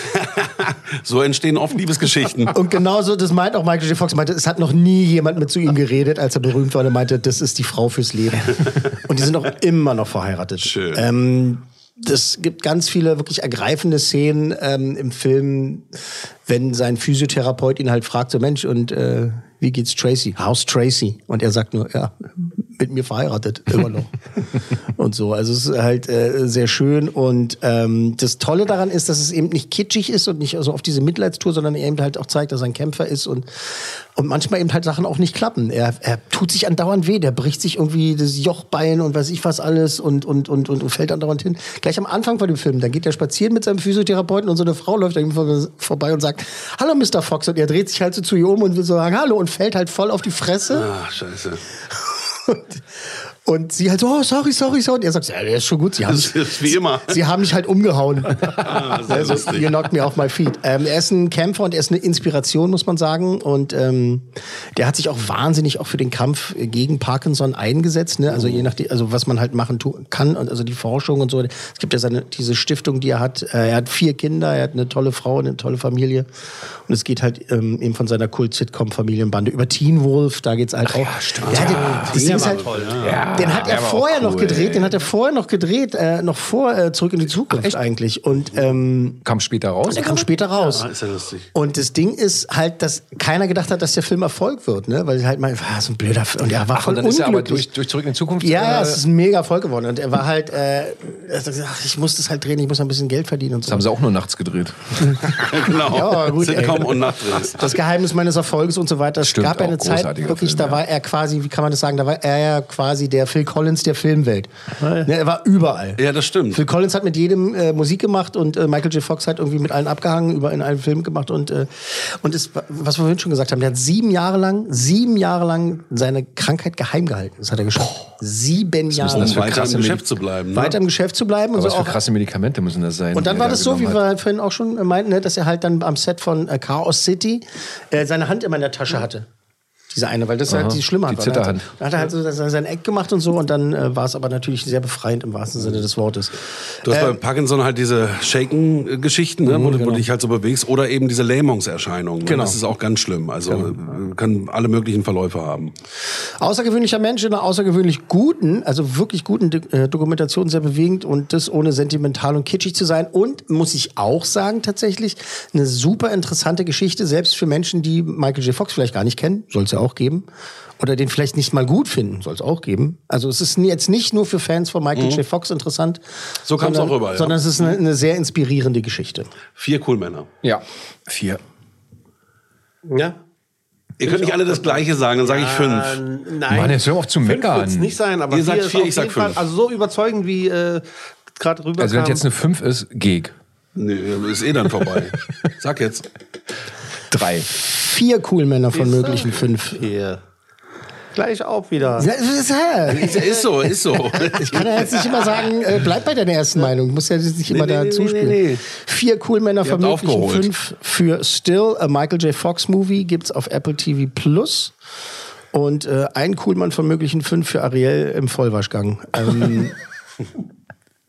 So entstehen oft Liebesgeschichten. Und genauso, das meint auch Michael J. Fox, meinte, es hat noch nie jemand mit zu ihm geredet, als er berühmt war. Und er meinte, das ist die Frau fürs Leben. Und die sind auch immer noch verheiratet. Schön. Ähm, das gibt ganz viele wirklich ergreifende Szenen ähm, im Film, wenn sein Physiotherapeut ihn halt fragt, so Mensch, und äh, wie geht's Tracy? How's Tracy? Und er sagt nur, ja, mit mir verheiratet, immer noch. und so. Also es ist halt äh, sehr schön. Und ähm, das Tolle daran ist, dass es eben nicht kitschig ist und nicht so auf diese Mitleidstour, sondern er eben halt auch zeigt, dass er ein Kämpfer ist und, und manchmal eben halt Sachen auch nicht klappen. Er, er tut sich andauernd weh, der bricht sich irgendwie das Jochbein und weiß ich was alles und, und, und, und, und fällt andauernd hin. Gleich am Anfang von dem Film, da geht er spazieren mit seinem Physiotherapeuten und so eine Frau läuft an ihm vor- vorbei und sagt, hallo Mr. Fox. Und er dreht sich halt so zu ihr um und will so sagen, hallo und fällt halt voll auf die Fresse. Ach, scheiße. Und sie halt so, oh, sorry, sorry, sorry. Und er sagt, ja, der ist schon gut. Sie haben, Das ist wie immer. sie haben mich halt umgehauen. Ah, sehr also, lustig. you knocked me off my feet. Ähm, er ist ein Kämpfer und er ist eine Inspiration, muss man sagen. Und ähm, der hat sich auch wahnsinnig auch für den Kampf gegen Parkinson eingesetzt. Ne? Also je nachdem, also was man halt machen kann. Und also die Forschung und so. Es gibt ja seine, diese Stiftung, die er hat. Äh, er hat vier Kinder, er hat eine tolle Frau, eine tolle Familie. Und es geht halt ähm, eben von seiner Kult-Sitcom-Familienbande über Teen Wolf. Da geht's halt auch. Ja, stimmt. Ja, den, das Ding ist halt, den hat er war vorher noch cool, gedreht. ey. Den hat er vorher noch gedreht, äh, noch vor äh, Zurück in die Zukunft eigentlich. Und ähm, Kam später raus. der kam später raus. Ah, ist ja lustig. Und das Ding ist halt, dass keiner gedacht hat, dass der Film Erfolg wird, ne? Weil sie halt mal, ah, so ein blöder Film. Und er war Ach, voll und dann ist er aber unglücklich. durch, durch Zurück in die Zukunft. ja, ja, äh, es ist ein mega Erfolg geworden. Und er war halt, äh, er hat gesagt, ach, ich muss das halt drehen, ich muss ein bisschen Geld verdienen und so. das haben sie auch nur nachts gedreht. genau. Ja, gut, Sitcom und Nachtdreh. Das Geheimnis meines Erfolgs und so weiter. Es Stimmt, gab ja eine Zeit, wirklich, Film, da ja. war er quasi, wie kann man das sagen, da war er ja quasi der Phil Collins der Filmwelt. Ne, er war überall. Ja, das stimmt. Phil Collins hat mit jedem äh, Musik gemacht und äh, Michael J. Fox hat irgendwie mit allen abgehangen, über in allen Film gemacht und äh, und ist, was wir vorhin schon gesagt haben, der hat sieben Jahre lang, sieben Jahre lang seine Krankheit geheim gehalten. Das hat er geschafft. Sieben Jahre. das Um für weiter im Geschäft zu bleiben. Ne? weiter im Geschäft zu bleiben und Aber so was für auch krasse Medikamente müssen das sein? und dann war er das so, wie hat? wir vorhin auch schon meinten, ne, dass er halt dann am Set von äh, Chaos City äh, seine Hand immer in der Tasche hatte. Diese eine, weil das Aha, halt die schlimme Hand die war. Da hat, Zitterhand. er- da hat er halt so sein Eck gemacht und so und dann äh, war es aber natürlich sehr befreiend im wahrsten Sinne des Wortes. Du hast Äh, bei Parkinson halt diese Shaken-Geschichten, ne, wo, du- wo genau. du dich halt so bewegst, oder eben diese Lähmungserscheinungen. Genau. Das ist auch ganz schlimm. Also äh, kann alle möglichen Verläufe haben. Außergewöhnlicher Mensch in einer außergewöhnlich guten, also wirklich guten äh, Dokumentation, sehr bewegend und das ohne sentimental und kitschig zu sein. Und muss ich auch sagen, tatsächlich eine super interessante Geschichte, selbst für Menschen, die Michael J. Fox vielleicht gar nicht kennen, soll es ja auch geben. Oder den vielleicht nicht mal gut finden, soll es auch geben. Also es ist jetzt nicht nur für Fans von Michael J. Fox interessant. So kam's sondern- auch rüber, ja. Sondern es ist eine, eine sehr inspirierende Geschichte. Vier cool Männer. Ja, vier. Ja. Ihr könnt nicht alle das Gleiche sagen, dann sage ich fünf. Nein. Mann, jetzt hör auf zu Fünf meckern. wird's nicht sein, aber Ihr sagt ist vier, ich sag jeden Fall- fünf. Also so überzeugend wie äh, gerade rüberkam. Also wenn es jetzt eine 5 ist, Geg. Nee, ist eh dann vorbei. Sag jetzt. Drei. Vier Coolmänner von möglichen fünf. Hier. Gleich auch wieder. Ja, das ist, ja. Ist, ist so, ist so. Ich kann ja jetzt nicht immer sagen, äh, bleib bei deiner ersten Meinung. Muss ja nicht immer nee, da nee, zuspielen. nee, nee. Vier Coolmänner Ihr von möglichen aufgeholt. fünf für Still, a Michael J. Fox Movie, gibt's auf Apple TV Plus. Und äh, ein Coolmann von möglichen fünf für Ariel im Vollwaschgang. Ähm,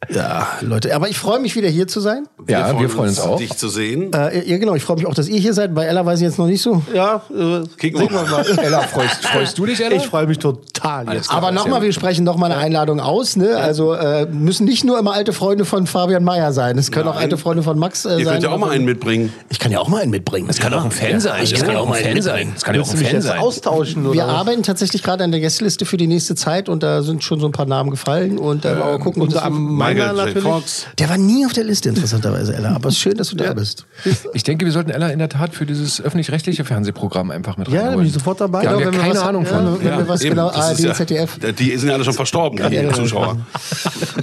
ja, Leute, aber ich freue mich wieder hier zu sein. Ja, wir freuen uns auch. Dich zu sehen. Äh, ja, genau, ich freue mich auch, dass ihr hier seid. Bei Ella weiß ich jetzt noch nicht so. Ja, äh, Kicken wir mal. Ella, freust, freust du dich, Ella? ich freue mich total jetzt. Aber nochmal, wir sprechen noch mal eine Einladung aus. Ne? Also äh, müssen nicht nur immer alte Freunde von Fabian Meyer sein. Es können auch Nein. alte Freunde von Max äh, Ihr sein. könnt ja auch mal einen mitbringen. Ich kann ja auch mal einen mitbringen. Das kann auch ein Fan sein. Ich kann kann ja auch ein Fan sein. Das kann ja auch ein Fan sein. austauschen? Oder? Wir arbeiten tatsächlich gerade an der Gästeliste für die nächste Zeit und da sind schon so ein paar Namen gefallen und äh, mal gucken, ob das am Michael J. natürlich. Fox. der war nie auf der Liste interessanterweise, Ella. Aber es ist schön, dass du da bist. Ich denke, wir sollten Ella in der Tat für dieses öffentlich-rechtliche Fernsehprogramm einfach mit Ja, da bin ich sofort dabei. Da haben wir keine Ahnung ja, von. wenn wir was eben, genau, das ARD, ja- ZDF. Die sind ja alle schon verstorben, die Ja, Zuschauer.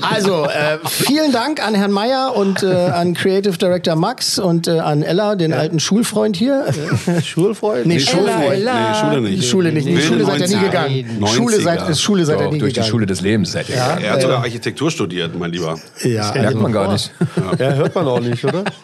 Also, äh, vielen Dank an Herrn Meyer und äh, an Creative Director Max und äh, an Ella, den alten Schulfreund hier. Schulfreund? Nee, Nee, Schulfreund. Nee, Schule Die nicht. Schule nicht. Die Wilde Schule seid ihr nie 90er. gegangen. 90er. Schule seid, Schule seid ihr nie durch die gegangen. Schule des Lebens seid ihr. Ja. Er hat sogar Architektur studiert, mein Lieber. Ja, Merkt also, man gar nicht. Ja, hört man auch nicht, oder?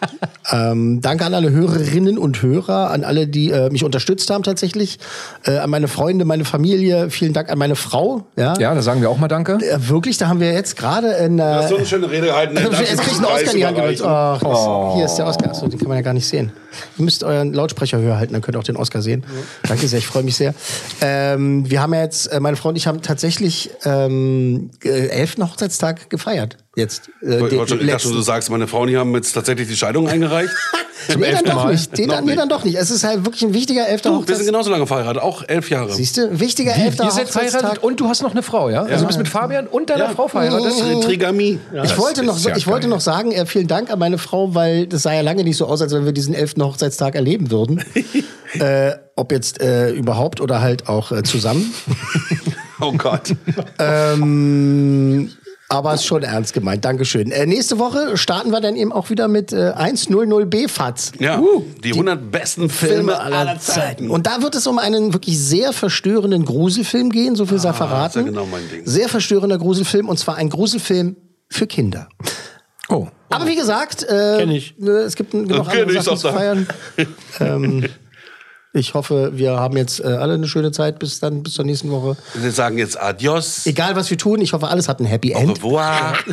ähm, danke an alle Hörerinnen und Hörer, an alle, die äh, mich unterstützt haben tatsächlich, äh, an meine Freunde, meine Familie. Vielen Dank an meine Frau. Ja, Ja, da sagen wir auch mal Danke. Äh, wirklich, da haben wir jetzt gerade in. Äh, Das ist so eine schöne Rede gehalten. Jetzt krieg ich einen Oscar in die Hand gedrückt. Ach, das, hier ist der Oscar. Achso, den kann man ja gar nicht sehen. Ihr müsst euren Lautsprecher höher halten, dann könnt ihr auch den Oscar sehen. Danke sehr, ich freue mich sehr. Ähm, wir haben ja jetzt, äh, meine Frau und ich haben tatsächlich ähm, äh, elften Hochzeitstag gefeiert. Jetzt. Äh, Ich, den wollte schon, dachte, du sagst, meine Frauen hier haben jetzt tatsächlich die Scheidung eingereicht. nee, dann elften doch Mal? nicht. Den Noch dann, nee, dann doch nicht. Es ist halt wirklich ein wichtiger elfter Du, wir sind Hochzeitstag. genauso lange verheiratet, auch elf Jahre. Siehst du? Wichtiger Wie, elfter ihr seid verheiratet Hochzeitstag. und du hast noch eine Frau, ja? Also du bist mit Fabian und deiner Frau verheiratet? Trigamie. Ich wollte, noch, ja ich wollte noch sagen, äh, vielen Dank an meine Frau, weil das sah ja lange nicht so aus, als wenn wir diesen elften Hochzeitstag erleben würden. äh, ob jetzt äh, überhaupt oder halt auch äh, zusammen. Oh Gott. ähm, aber ist schon ernst gemeint. Dankeschön. Äh, nächste Woche starten wir dann eben auch wieder mit äh, 100b FATS. Ja, Uh, die 100 besten Filme aller Zeiten. Und da wird es um einen wirklich sehr verstörenden Gruselfilm gehen, so viel sei verraten. ist ja genau mein Ding. Sehr verstörender Gruselfilm und zwar ein Gruselfilm für Kinder. Oh. Aber wie gesagt, äh, Kenn ich. ne, es gibt genug Das kenn andere ich, Sachen zu er. feiern. ähm, ich hoffe, wir haben jetzt äh, alle eine schöne Zeit bis dann, bis zur nächsten Woche. Wir sagen jetzt Adios. Egal, was wir tun, ich hoffe, alles hat ein Happy Au End. revoir.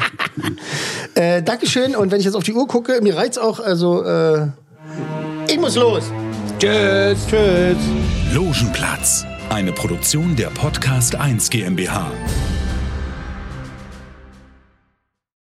Äh, Dankeschön. Und wenn ich jetzt auf die Uhr gucke, mir reizt auch, also, äh, ich muss los. Tschüss. Tschüss. Logenplatz, eine Produktion der Podcast 1 GmbH.